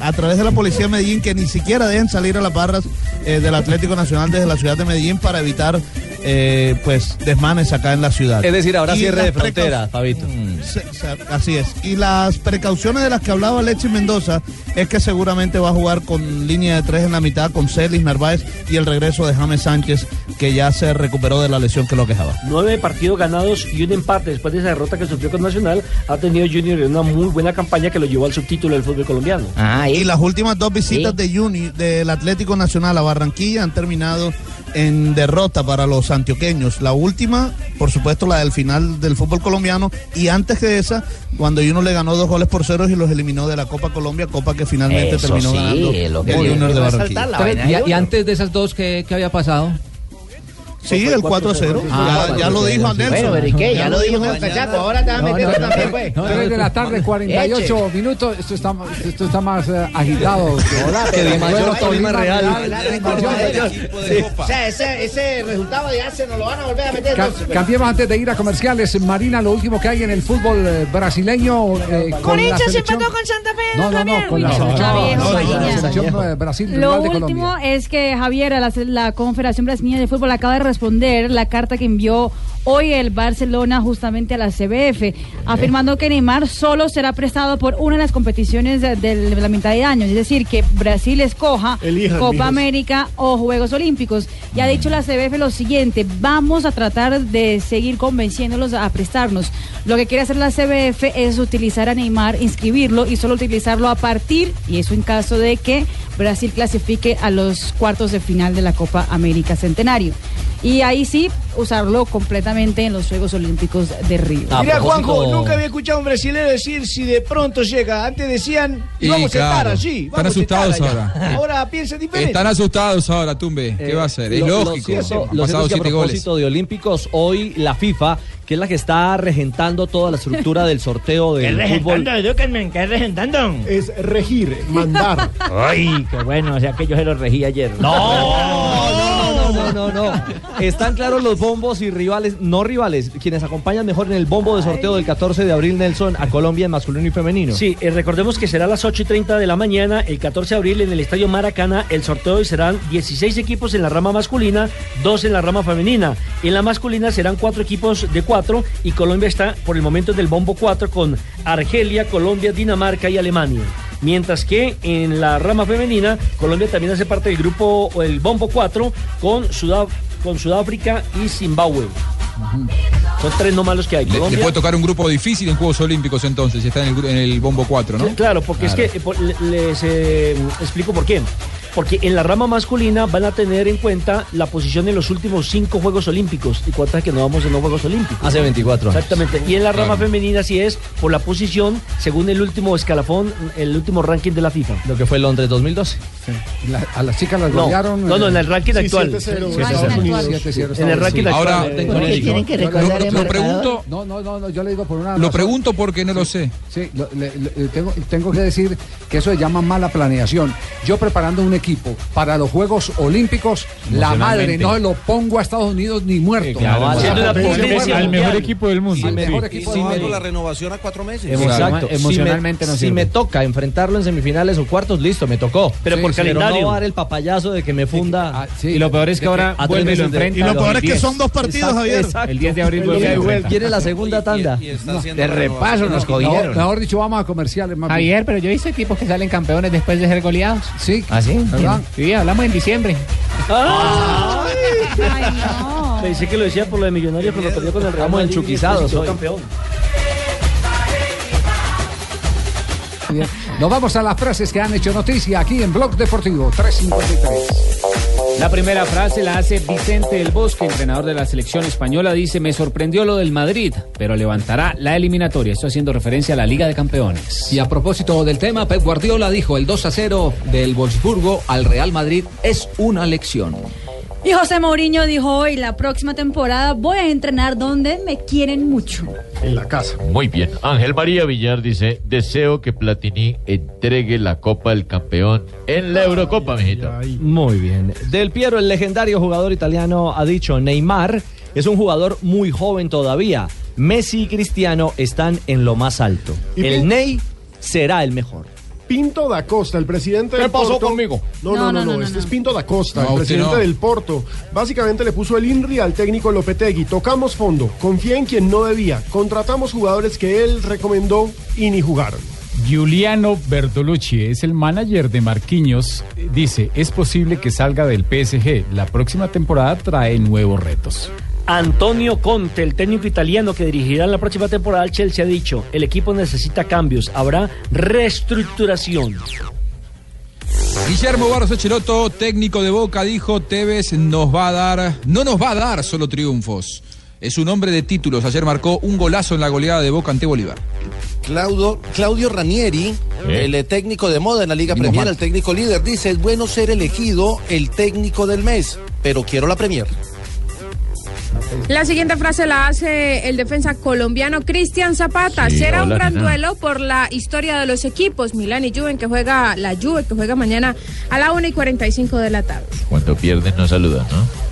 a través de la policía de Medellín que ni siquiera dejen salir a las barras eh, del Atlético Nacional desde la ciudad de Medellín para evitar eh, pues desmanes acá en la ciudad. Es decir, ahora Y cierre de frontera, Fabito. se- Así es. Y las precauciones de las que hablaba Alexis Mendoza es que seguramente va a jugar con línea de tres en la mitad, con Celis, Narváez y el regreso de James Sánchez, que ya se recuperó de la lesión que lo quejaba. Nueve partidos ganados y un empate después de esa derrota que sufrió con Nacional. Ha tenido Junior en una muy buena campaña que lo llevó al subtítulo del fútbol colombiano. y las últimas dos visitas de Juni del Atlético Nacional a Barranquilla han terminado en derrota para los antioqueños. La última, por supuesto, la del final del fútbol colombiano y antes que esa, cuando Juno le ganó dos goles por cero y los eliminó de la Copa Colombia, Copa que finalmente Eso terminó sí, ganando lo que el Junior de Barranquilla. Y, y antes de esas dos, ¿qué, qué había pasado? Sí, el 4 a 0. Ah, ya, ya lo dijo Nelson. Bueno, pero ¿y qué? Ya lo dijo Nelson. Cachaco, ahora te vas a meter también, pues. no, 3 de la tarde, 48 minutos. Esto está, esto está más eh, agitado. Hola, que Di Mayor, bueno, Tolima Real. Sí. O sea, ese, ese resultado ya se nos lo van a volver a meter. Ca- entonces, pues. Cambiemos antes de ir a comerciales. Marina, lo último que hay en el fútbol eh, brasileño. eh, con la Corinthians selección. empató con Santa Fe. No, no, no, con la selección, Brasil Lo de último es que Javier, la, la Confederación Brasileña de Fútbol acaba de responder la carta que envió hoy el Barcelona justamente a la CBF, afirmando que Neymar solo será prestado por una de las competiciones de, de la mitad de año, es decir, que Brasil escoja Elijan, Copa mijos. América o Juegos Olímpicos. Y ha dicho la CBF lo siguiente, vamos a tratar de seguir convenciéndolos a prestarnos. Lo que quiere hacer la CBF es utilizar a Neymar, inscribirlo y solo utilizarlo a partir, y eso en caso de que Brasil clasifique a los cuartos de final de la Copa América Centenario. Y ahí sí, usarlo completamente en los Juegos Olímpicos de Río. Mira, Juanjo, nunca había escuchado a un brasileño decir si de pronto llega. Antes decían, Y vamos a estar así. están a asustados allá. ahora. Ahora piensa diferente. Están asustados ahora, Tumbe. ¿Qué va a hacer? Es Lo- lo lógico. cierto- Han lo cierto pasado es que a siete goles. propósito de Olímpicos, hoy la FIFA, que es la que está regentando toda la estructura del sorteo ¿Qué del regentando? fútbol. Edúquenme, ¿qué regentando? Es regir, mandar. Ay, qué bueno, o sea que yo se lo regí ayer. No, no, no, no, no. Están claros los bombos y rivales, no rivales, quienes acompañan mejor en el bombo de sorteo del 14 de abril, Nelson, a Colombia en masculino y femenino. Sí, eh, recordemos que será a las 8 y 30 de la mañana, el 14 de abril, en el Estadio Maracana. El sorteo y serán 16 equipos en la rama masculina, 2 en la rama femenina. En la masculina serán 4 equipos de 4 y Colombia está por el momento en el bombo 4 con Argelia, Colombia, Dinamarca y Alemania. Mientras que en la rama femenina, Colombia también hace parte del grupo, o el bombo 4 con, Sudá- con Sudáfrica y Zimbabue. Son tres no malos que hay. Le, le puede tocar un grupo difícil en Juegos Olímpicos entonces, si está en el, gru- en el bombo 4, ¿no? Claro, porque Claro. es que eh, por- le- les eh, explico por qué. Porque en la rama masculina van a tener en cuenta la posición en los últimos cinco Juegos Olímpicos. ¿Y cuántas que no vamos en los Juegos Olímpicos? Hace 24 años. Exactamente. Y en la rama Claro. femenina sí es por la posición según el último escalafón, el último ranking de la FIFA. Lo que fue Londres 2012. La- a las chicas las No, golearon. no, no, en el ranking Sí, actual. 7-0, Sí, Estados Ranking Unidos. actual. 7-0, En el ranking actual. Ahora, eh, ¿Por qué tienen que recordar lo pregunto. No, no, no, no, yo le digo por una. Lo razón. pregunto porque no lo sé. Sí, lo- le- le- tengo, tengo que decir que eso se llama mala planeación. Yo preparando un equipo para los Juegos Olímpicos, la madre no lo pongo a Estados Unidos ni muerto. claro, O sea, potencia al mejor equipo del mundo. Al mejor Sí. equipo Sí, del mundo. la renovación a cuatro meses. Exacto. emocionalmente si me, no si sirve. me toca enfrentarlo en semifinales o cuartos, listo, me tocó. Pero por calendario. no dar el papayazo de que me funda. Y lo peor es que ahora vuelve y lo enfrenta. Y lo peor es que 10. son dos partidos, Javier. exacto. El 10 de abril vuelve. Quiere la segunda tanda. De repaso nos No, cogieron. mejor dicho, vamos a comerciales. Javier, pero yo he visto equipos que salen campeones después de ser goleados. Sí. ¿Ah, sí? ¿Verdad? Sí, hablamos en diciembre. Ay, no. Pensé que lo decía por lo de Millonarios cuando perdió con el Real Estamos enchuquizados hoy. campeón. Bien. Nos vamos a las frases que han hecho noticia aquí en Blog Deportivo 353. La primera frase la hace Vicente del Bosque, entrenador de la selección española. Dice, me sorprendió lo del Madrid, pero levantará la eliminatoria. Esto haciendo referencia a la Liga de Campeones. Y a propósito del tema, Pep Guardiola dijo el 2 a 0 del Wolfsburgo al Real Madrid es una lección. Y José Mourinho dijo hoy, la próxima temporada voy a entrenar donde me quieren mucho. En la casa. Muy bien. Ángel María Villar dice, deseo que Platini entregue la Copa del Campeón en la Eurocopa, mijito. Muy bien. Del Piero, el legendario jugador italiano, ha dicho, Neymar es un jugador muy joven todavía. Messi y Cristiano están en lo más alto. ¿Y El Ney será el mejor. Pinto da Costa, el presidente ¿Qué del pasó Porto. conmigo? No, no, no, no, este es Pinto da Costa, No, el presidente no. del Porto. Básicamente le puso el INRI al técnico Lopetegui. Tocamos fondo, confié en quien no debía. Contratamos jugadores que él recomendó y ni jugaron. Giuliano Bertolucci es el manager de Marquinhos. Dice, es posible que salga del PSG. La próxima temporada trae nuevos retos. Antonio Conte, el técnico italiano que dirigirá en la próxima temporada al Chelsea, ha dicho, el equipo necesita cambios, habrá reestructuración. Guillermo Barros Echeloto, técnico de Boca, dijo Tevez nos va a dar, no nos va a dar solo triunfos. Es un hombre de títulos. Ayer marcó un golazo en la goleada de Boca ante Bolívar. Claudio, Claudio Ranieri, el eh, técnico de moda en la Liga Premier, mal. el técnico líder, dice, es bueno ser elegido el técnico del mes, pero quiero la Premier. La siguiente frase la hace el defensa colombiano Cristian Zapata. Sí, Será un gran nena. duelo por la historia de los equipos. Milán y Juven que juega la Juve que juega mañana a la 1 y 45 de la tarde. Cuando pierden no saludan, ¿no?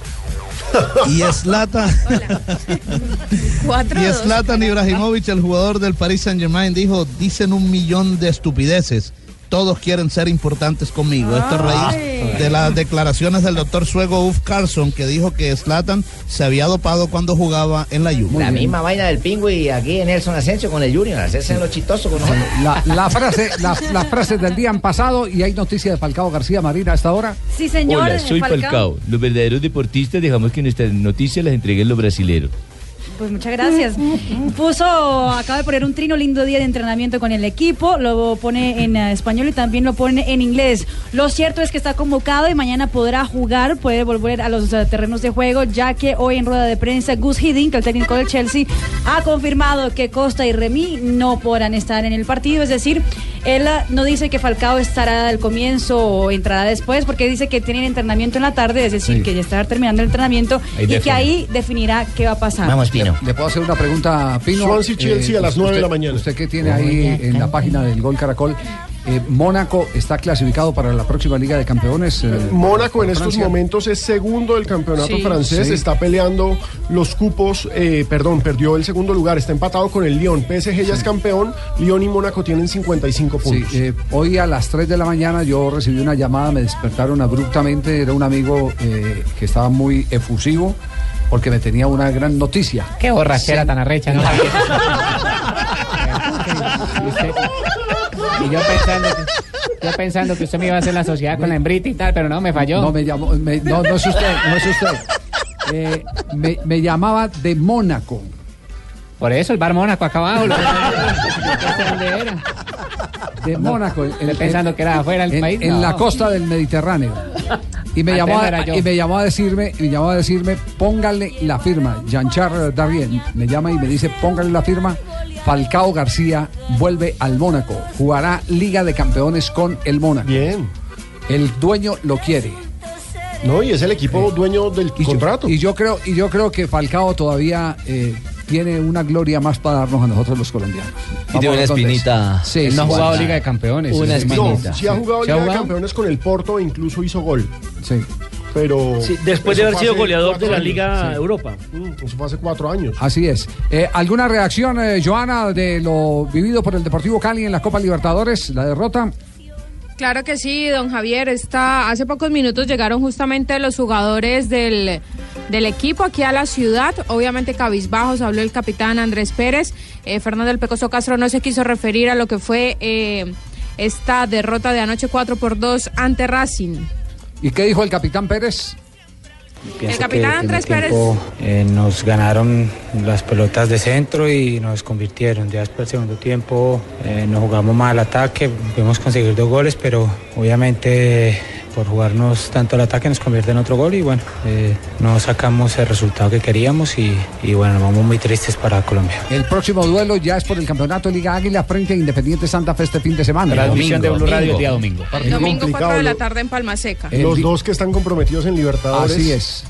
Y Zlatan, Cuatro y dos. Zlatan Ibrahimovic, el jugador del Paris Saint Germain, dijo, dicen un millón de estupideces. Todos quieren ser importantes conmigo. Esto a raíz de las declaraciones del doctor Suego Uf Carlson, que dijo que Zlatan se había dopado cuando jugaba en la Juve. La misma vaina del pingüi aquí en Nelson Asensio con el Junior, hacerse lo chistoso con nosotros. La, la frase, las, las frases del día han pasado y hay noticia de Falcao García Marina a esta hora. Sí, señor. Hola, soy Falcao. Los verdaderos deportistas dejamos que nuestras noticias las entreguen los brasileros. Pues muchas gracias. Puso, acaba de poner un trino lindo día de entrenamiento con el equipo, lo pone en eh, español y también lo pone en inglés. Lo cierto es que está convocado y mañana podrá jugar, puede volver a los eh, terrenos de juego, ya que hoy en rueda de prensa Gus Hiddink, el técnico del Chelsea, ha confirmado que Costa y Remy no podrán estar en el partido, es decir, él eh, no dice que Falcao estará al comienzo o entrará después, porque dice que tienen entrenamiento en la tarde, es decir, Sí. que ya estará terminando el entrenamiento Ahí y que ahí definirá qué va a pasar. ¿Le puedo hacer una pregunta, Pino? Swansea, Chelsea a las nueve de la usted- mañana. Usted que tiene ahí en la página del Gol Caracol, eh, Mónaco está clasificado para la próxima Liga de Campeones. eh, Mónaco en estos momentos es segundo del campeonato Sí. francés, Sí. está peleando los cupos, eh, perdón, perdió el segundo lugar, está empatado con el Lyon. PSG ya es campeón, Lyon y Mónaco tienen 55 Sí, puntos. eh, hoy a las 3 de la mañana yo recibí una llamada, me despertaron abruptamente, era un amigo eh, que estaba muy efusivo porque me tenía una gran noticia. Qué borrachera Sí. tan arrecha, ¿no? Y usted- Y yo pensando, que, yo pensando que usted me iba a hacer la sociedad con la hembrita y tal, pero no, me falló. No, me llamó, me- no, no es usted, no es usted. Eh, me, me llamaba de Mónaco. Por eso, el bar Mónaco acá abajo. lo- dónde era. De Mónaco. Pensando que era afuera del en, país. en no. la costa del Mediterráneo. Y me, llamó, a, y me llamó a decirme, y me llamó a decirme, póngale la firma. Jean-Charles Darien me llama y me dice, póngale la firma. Falcao García vuelve al Mónaco. Jugará Liga de Campeones con el Mónaco. Bien. El dueño lo quiere. No, y es el equipo dueño del Y yo- contrato. y yo creo, y yo creo que Falcao todavía eh, tiene una gloria más para darnos a nosotros los colombianos. Y tiene una espinita. es. Sí, no ha jugado. Liga de Campeones. Una espinita. No, sí ha jugado ¿Sí ha Liga de jugado? Campeones con el Porto e incluso hizo gol. Sí. Pero. Sí, después de haber sido goleador de la años. Liga Sí. Europa. Mm, Eso fue hace cuatro años. Así es. Eh, ¿Alguna reacción, eh, Joana, de lo vivido por el Deportivo Cali en la Copa Libertadores? La derrota. Claro que sí, don Javier. Está, hace pocos minutos llegaron justamente los jugadores del, del equipo aquí a la ciudad. Obviamente cabizbajos, habló el capitán Andrés Pérez. Eh, Fernando El Pecoso Castro no se quiso referir a lo que fue eh, esta derrota de anoche 4 por 2 ante Racing. ¿Y qué dijo el capitán Pérez? El capitán Andrés Pérez. eh, nos ganaron las pelotas de centro y nos convirtieron. Ya después del segundo tiempo eh, nos jugamos más al ataque, pudimos conseguir dos goles, pero obviamente por jugarnos tanto el ataque nos convierte en otro gol y bueno, eh, no sacamos el resultado que queríamos y, y bueno, nos vamos muy tristes para Colombia. El próximo duelo ya es por el campeonato de Liga Águila frente a Independiente Santa Fe este fin de semana. Transmisión de Blue Radio el día domingo. El domingo 4 de la tarde en Palma Seca. Los dos que están comprometidos en Libertadores. Así es.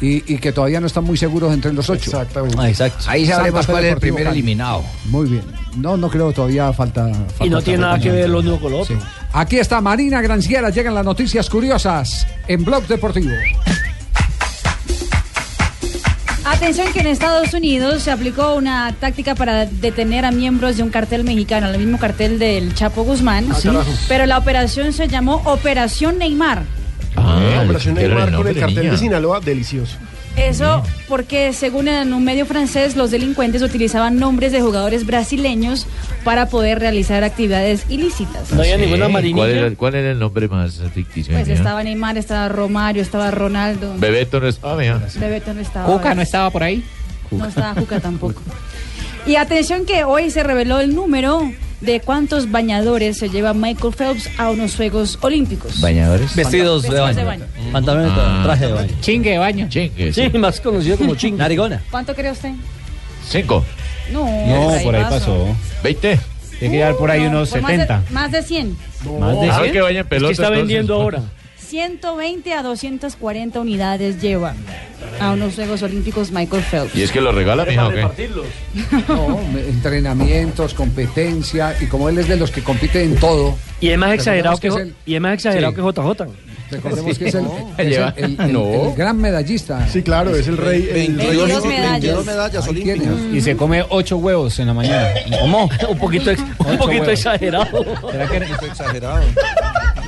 Y, y que todavía no están muy seguros entre los ocho. Exactamente. Ah, exacto. Ahí sabremos cuál es el primer eliminado. Muy bien. No, no creo, todavía falta. Y falta no tiene nada que ver lo uno con lo otro. Aquí está Marina Granciera, llegan las noticias curiosas en Blog Deportivo. Atención que en Estados Unidos se aplicó una táctica para detener a miembros de un cartel mexicano, el mismo cartel del Chapo Guzmán, Ah, pero la operación se llamó Operación Neymar. Ah, Operación le pusieron Neymar con el cartel de Sinaloa, delicioso. Eso porque según en un medio francés los delincuentes utilizaban nombres de jugadores brasileños para poder realizar actividades ilícitas. No había ninguna marinilla. ¿Cuál era, cuál era el nombre más ficticio? Pues estaba Neymar, estaba Romario, estaba Ronaldo. Bebeto no estaba, mía. Bebeto no estaba. Cuca no estaba por ahí. No estaba Juca tampoco. Y atención que hoy se reveló el número de cuántos bañadores se lleva Michael Phelps a unos Juegos Olímpicos. ¿Bañadores? Vestidos de Vestidos de baño. baño. Pantalones de Ah. traje de baño. Chingue de baño. Chingue, Sí, más conocido como ching. Narigona. ¿Cuánto cree usted? Cinco. No, No, por ahí pasó. ¿Veinte? Tiene que llevar por ahí unos Por más de- 70. Más de 100. Más de Ah, 100. que vayan Es que está entonces. vendiendo ahora. 120 a 240 unidades lleva a unos Juegos Olímpicos Michael Phelps. ¿Y es que lo regala, mija, o qué? No, entrenamientos, competencia, y como él es de los que compite en todo. Y es más exagerado que, recordemos y es más exagerado Sí. que JJ. Recordemos que es el, es el- el- el- No. el gran medallista. Sí, claro, es el rey. el- 22 medallas. 22 medallas olímpicas. Y se come ocho huevos en la mañana. ¿Cómo? un poquito, ex- un poquito exagerado. ¿Será que Esto es exagerado.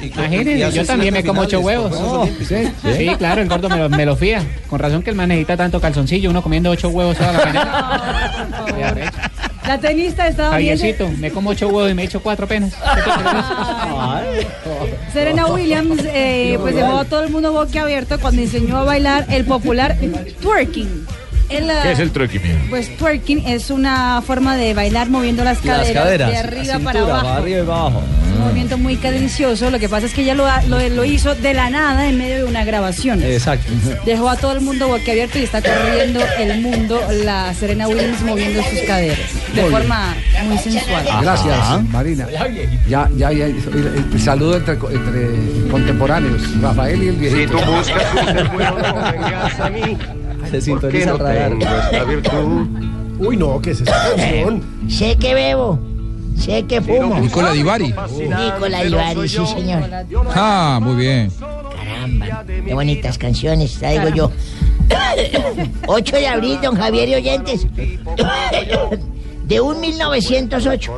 Imagínense, yo también me como ocho huevos. Olímpicos. Sí, sí, claro, el gordo me lo, me lo fía. Con razón que el man necesita tanto calzoncillo, uno comiendo ocho huevos toda la mañana. La tenista estaba bien. Javiercito, me como ocho huevos y me echo cuatro penas. Serena Williams eh, pues dejó a todo el mundo boquiabierto cuando enseñó a bailar el popular twerking. El, ¿Qué es el mía? Pues twerking es una forma de bailar moviendo las caderas, Las caderas. de arriba para abajo. arriba y para abajo. Un movimiento muy cadencioso. Lo que pasa es que ella lo, lo, lo hizo de la nada en medio de una grabación. Exacto. Dejó a todo el mundo boquiabierto y está corriendo el mundo la Serena Williams moviendo sus caderas de Muy bien. forma muy sensual. Gracias, Marina. Ya, ya, ya. El, el saludo entre, entre contemporáneos, Rafael y el viejito. Si tú buscas un bueno, no vengas a mí. Se sintoniza no el radar. tengo esta virtud. Uy, no, ¿qué es esa canción? Sé que bebo, sé que fumo. Nicola Divari. Nicola Ibarri, sí señor. Ah, muy bien. Caramba, qué bonitas canciones, traigo yo. 8 de abril, don Javier y oyentes. De un 1908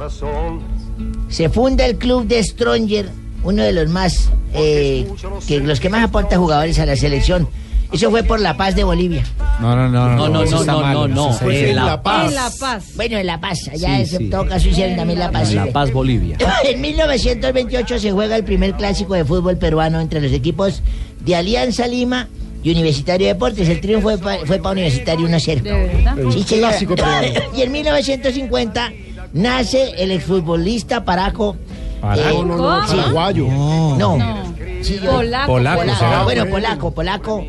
se funda el club de Stronger, uno de los más, eh, que los que más aporta jugadores a la selección. Eso fue por la paz de Bolivia. No, no, no, No, no, no, no, no, no. En. La Paz. En La Paz. Bueno, en La Paz, allá Sí, en todo caso hicieron también La Paz. La Paz, Bolivia. En 1928 se juega el primer clásico de fútbol peruano entre los equipos de Alianza Lima y Universitario de Deportes. El triunfo fue para fue pa Universitario 1-0. ¿De verdad? Sí, clásico peruano. Y en 1950 nace el exfutbolista Paraco. Paraco. No, no, no, paraguayo. No. No. Sí, Polaco. Polaco, Polaco, será. bueno, polaco, polaco.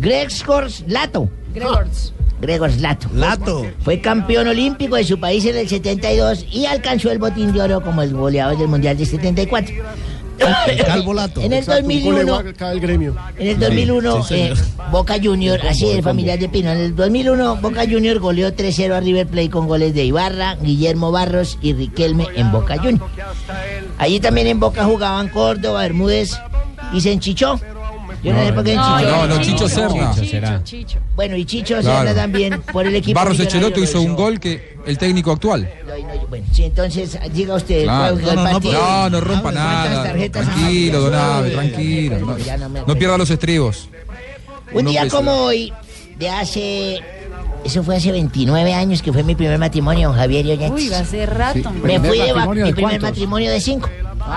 Gregors Lato. Gregors. Gregors Lato. Lato. Fue campeón olímpico de su país en el 72 y alcanzó el botín de oro como el goleador del Mundial de 74. El calvo Lato. En el Exacto, un 2001, colega acá del gremio. en el 2001 sí, eh, señor. Boca Junior, así es, familiar de Pino. En el 2001, Boca Junior goleó 3-0 a River Plate con goles de Ibarra, Guillermo Barros y Riquelme en Boca Junior. Allí también en Boca jugaban Córdoba, Bermúdez y se enchichó. Yo no, sé por qué No, enchichó. No, no, Chicho Serna. Chicho será. Chicho. Bueno, y Chicho Claro. Serna también por el equipo. Barros millonario Echeloto hizo un gol que el técnico actual. No, no, Bueno, sí, entonces diga usted Claro. ¿cuál fue el No, no, no, partido? No, no rompa ¿Cuántas nada. tarjetas Tranquilo, don amarillas? Abe, tranquilo. No, Ya no me no pierda los estribos. Un día como hoy, de hace. Eso fue hace 29 años que fue mi primer matrimonio, don Javier y oyentes. Uy, hace rato. Me ¿Primer fui de matrimonio mi primer cuántos? matrimonio de cinco.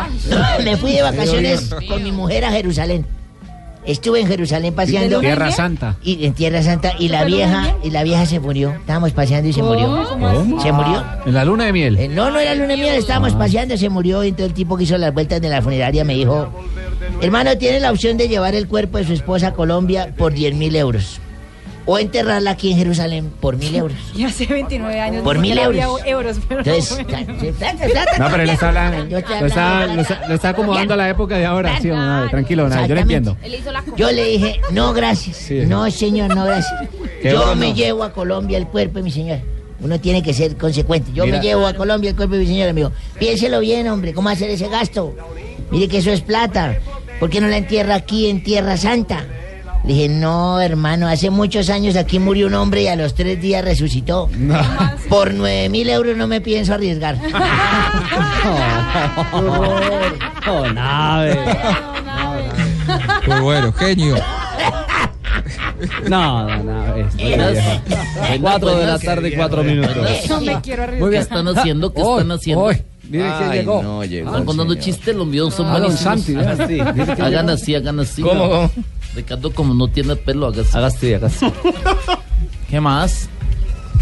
Me fui de vacaciones con mi mujer a Jerusalén. Estuve en Jerusalén paseando. Tierra Santa. Y en Tierra Santa y la ¿Fue luna de vieja y la vieja se murió. Estábamos paseando y se murió. ¿Cómo? Se murió. En la luna de miel. Eh, no, no era luna de miel, estábamos paseando, se murió. Y todo el tipo que hizo las vueltas de la funeraria me dijo: Hermano, tiene la opción de llevar el cuerpo de su esposa a Colombia por 10 mil euros. O enterrarla aquí en Jerusalén por mil euros. Y hace 29 años. Por mil euros. euros pero Entonces, bueno. No, pero él está, hablando- lo está, lo está- lo está acomodando a la época de ahora. Sí, tranquilo, Abe, yo le entiendo. Yo le dije, no, gracias. No, señor, no, gracias. ¿Qué Yo bueno? me llevo a Colombia el cuerpo de mi señor. Uno tiene que ser consecuente. Yo Mira. me llevo a Colombia el cuerpo de mi señora. Me dijo, piénselo bien, hombre, ¿cómo hacer ese gasto? Mire que eso es plata. ¿Por qué no la entierra aquí en Tierra Santa? Le dije, no, hermano, hace muchos años aquí murió un hombre y a los tres días resucitó. Por nueve mil euros no me pienso arriesgar. Oh, nave. Muy bueno, genio. No, no, no. es- Buenas. Cuatro de la tarde, cuatro minutos. No me quiero arriesgar. ¿Qué están haciendo? ¿Qué están haciendo? mire quién Ay, llegó. no, Están contando chistes, los míos son Ah, buenísimos. Santi, ¿eh? Hagan así, Dice que hagan llegó. así, hagan así. ¿Cómo, cómo? Ricardo, como no tiene pelo, así, haga así. ¿Qué más?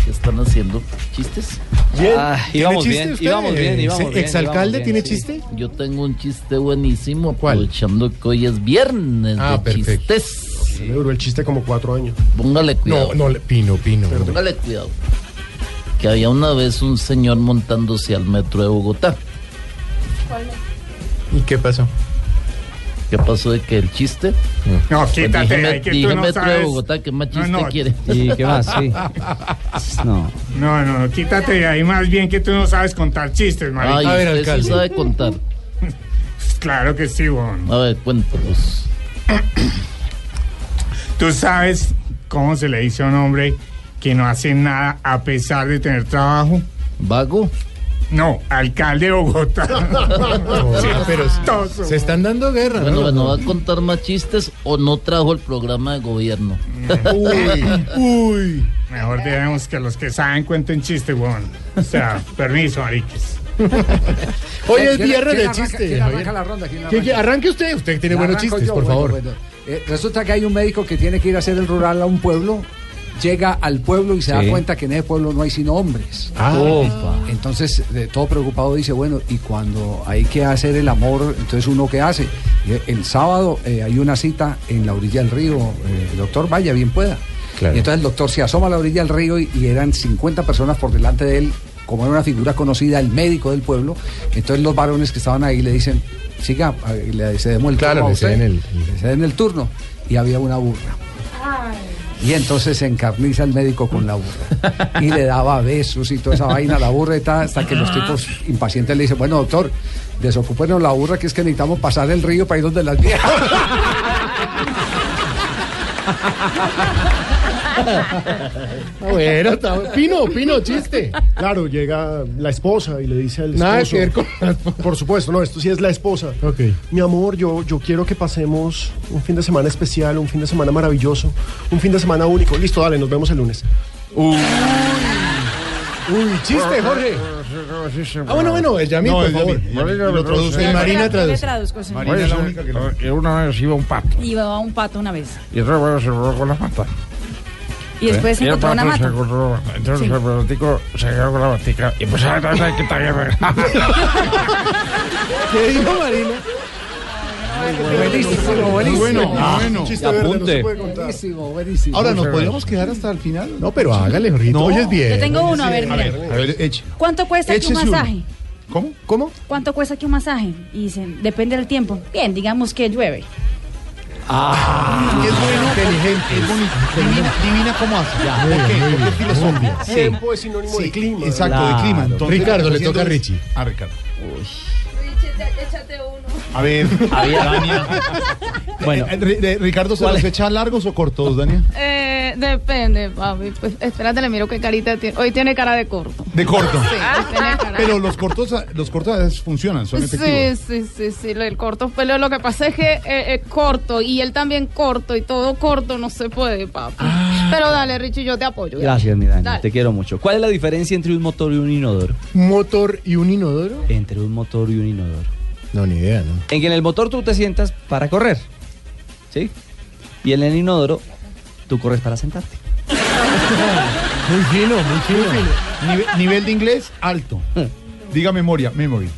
¿Qué están haciendo? ¿Chistes? Bien. Ah, íbamos ¿Tiene chiste bien, usted? íbamos bien, íbamos bien, ¿Exalcalde íbamos bien, tiene sí. chiste? Yo tengo un chiste buenísimo, aprovechando que hoy es viernes Ah, de perfecto. chistes. Me duró el chiste como cuatro años. Póngale cuidado. No, no, le- Pino, Pino. Póngale cuidado. Que había una vez un señor montándose al metro de Bogotá. ¿Y qué pasó? ¿Qué pasó de que el chiste? No, Pues quítate ahí, que tú no metro de sabes. Bogotá, ¿qué más No, chiste no. quiere? ¿Y qué más? Sí. No. No, no, quítate de ahí más bien que tú no sabes contar chistes, marica. Ay, A ver, usted sí sabe contar. claro que sí, bon. A ver, cuéntanos. ¿Tú sabes cómo se le dice a un hombre que no hace nada a pesar de tener trabajo? ¿Vago? No, alcalde de Bogotá. Sí, pero se están dando guerra. Bueno, bueno, ¿va a contar más chistes o no trajo el programa de gobierno? Uy, uy. Mejor debemos que los que saben cuenten chistes, weón. O sea, permiso, mariques. Hoy es ¿Quién- viernes de arranca- chiste. quién Javier. arranca la ronda? ¿Quién ¿Quién- quién- arranca? Arranque usted, usted tiene buenos chistes, yo, por bueno, favor. bueno. Eh, resulta que hay un médico que tiene que ir a hacer el rural a un pueblo, llega al pueblo y se da cuenta que en ese pueblo no hay sino hombres. Ah. Opa. Entonces, de todo preocupado dice, bueno, y cuando hay que hacer el amor, entonces uno qué hace? Y el- el sábado eh, hay una cita en la orilla del río, eh, doctor, vaya, bien pueda. Claro. Y entonces el doctor se asoma a la orilla del río y, y eran 50 personas por delante de él, como era una figura conocida, el médico del pueblo. Entonces los varones que estaban ahí le dicen, siga, le cedemos el Claro, turno. a le usted". ceden el- el turno. Y había una burra. Y entonces se encarniza el médico con la burra. Y le daba besos y toda esa vaina a la burra y tal, hasta que los tipos impacientes le dicen, bueno, doctor, desocúpenos la burra, que es que necesitamos pasar el río para ir donde las viejas. Bueno, está- Pino, Pino, chiste. Claro, llega la esposa y le dice al esposo. Nada que ver con Por supuesto, no, esto sí es la esposa. Mi amor, yo, yo quiero que pasemos un fin de semana especial, un fin de semana maravilloso, un fin de semana único. Listo, dale, nos vemos el lunes. Uy, chiste, Jorge. Ah, bueno, bueno, el Yamil, por favor. Lo traduce Marina traduce. traduzco. Marina es la única que lo- Una vez iba un pato. Iba a un pato una vez. Y entonces bueno, se encontró con la pata. Y después se encontró una mata. entonces Sí. el patotico se quedó con la batica y pues a ver qué tal guerra. ¿Qué dijo Marina? Buenísimo, buenísimo. Bueno, Ah, bueno. Chiste verde. Buenísimo, buenísimo. Ahora, ¿nos podríamos quedar hasta el final? No, pero hágale. Hoy es bien. Yo tengo uno, a ver, mira. A ver, eche. ¿Cuánto cuesta aquí un masaje? ¿Cómo? ¿Cómo? ¿Cuánto cuesta aquí un masaje? Y dicen, depende del tiempo. Bien, digamos que llueve. Ah, es bueno, inteligente. Es bonito. Divina, divina cómo hace. ¿Por qué? Porque es filosofía. Sí. Tiempo es sinónimo de clima. Exacto, Claro. de clima. Entonces, Ricardo, le toca a Richie. A Ricardo. Échate uno. A ver. Había- Dania. Bueno. Eh, de- Ricardo, ¿se ¿Cuál los echa largos o cortos, Dania? Eh, depende, papi. Pues espérate, le miro qué carita tiene. Hoy tiene cara de corto. De corto. Sí, tiene cara. Pero los cortos, los cortos a veces funcionan, son efectivos. Sí, sí, sí, sí, del corto pero Lo que pasa es que eh, es corto y él también corto y todo corto no se puede, papi. Pero dale, Richie, yo te apoyo. Gracias, mi Dani. Dale. Te quiero mucho. ¿Cuál es la diferencia entre un motor y un inodoro? ¿Un motor y un inodoro? Entre un motor y un inodoro. No, ni idea, ¿no? En que en el motor tú te sientas para correr. ¿Sí? Y en el inodoro tú corres para sentarte. Muy fino, muy fino. Nive- nivel de inglés alto. Diga memoria, memory.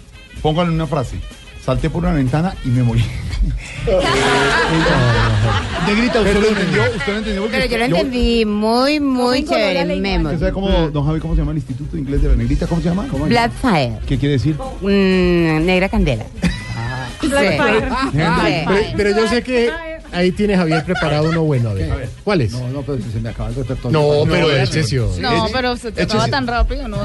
Póngalo en una frase. Salté por una ventana y me morí. Negrita, ¿usted lo entendió? ¿Usted lo entendió? Porque Pero yo lo entendí muy, muy chévere. Memo. ¿Usted sabe cómo, don Javi, cómo se llama el Instituto Inglés de la Negrita? ¿Cómo se llama? ¿Cómo es? Blackfire. ¿Qué quiere decir? Mm, negra candela. Pero, pero yo sé que ahí tiene Javier preparado uno bueno. A ver, ¿cuál es? No, no, pero se me acaba el repertorio. No, pero es échese No, pero se te acaba tan rápido, ¿no?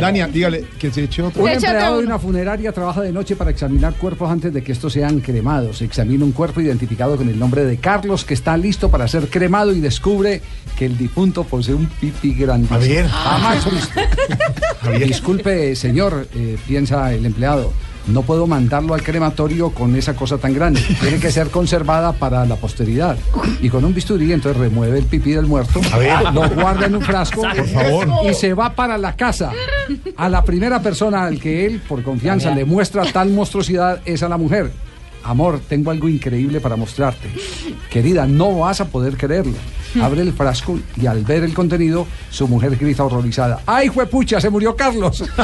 Dania, dígale que se eche otro. Un empleado de una funeraria trabaja de noche para examinar cuerpos antes de que estos sean cremados. Examina un cuerpo identificado con el nombre de Carlos que está listo para ser cremado y descubre que el difunto posee un pipí grandísimo. Javier. Jamás visto. Disculpe, señor, eh, piensa el empleado. No puedo mandarlo al crematorio con esa cosa tan grande. Tiene que ser conservada para la posteridad. Y con un bisturí, entonces remueve el pipí del muerto, A ver. lo guarda en un frasco Por favor. y se va para la casa. A la primera persona al que él, por confianza, le muestra tal monstruosidad es a la mujer. Amor, tengo algo increíble para mostrarte. Querida, no vas a poder creerlo. Abre el frasco y al ver el contenido, su mujer grita horrorizada. ¡Ay, juepucha, se murió Carlos!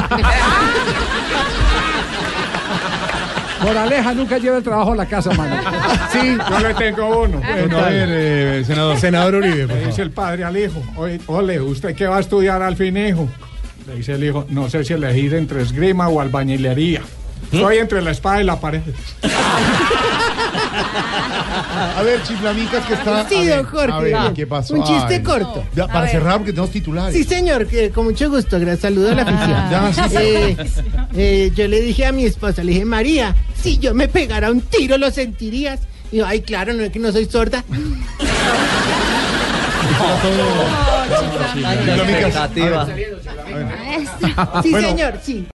Moraleja, nunca lleva el trabajo a la casa, mano. Sí, yo le tengo uno. Bueno, a ver, eh, senador. Senador Uribe, por Le dice favor. el padre al hijo, "Oye, ole, ¿usted qué va a estudiar al fin, hijo? Le dice el hijo, no sé si elegir entre esgrima o albañilería. Estoy entre la espada y la pared. A ver, chiflamicas que está. Sí, don Jorge. a ver, Ah, ¿qué pasó? Un chiste Ay. corto. Ya, para cerrar, porque tenemos titulares. Sí, señor, que con mucho gusto, gra- saludo a la afición. Ya, sí, sí. Eh, eh, yo le dije a mi esposa, le dije, María, si yo me pegara un tiro, ¿lo sentirías? Y yo, ay, claro, no es que no soy sorda. Chiflamicas. Sí, Bueno. señor, sí.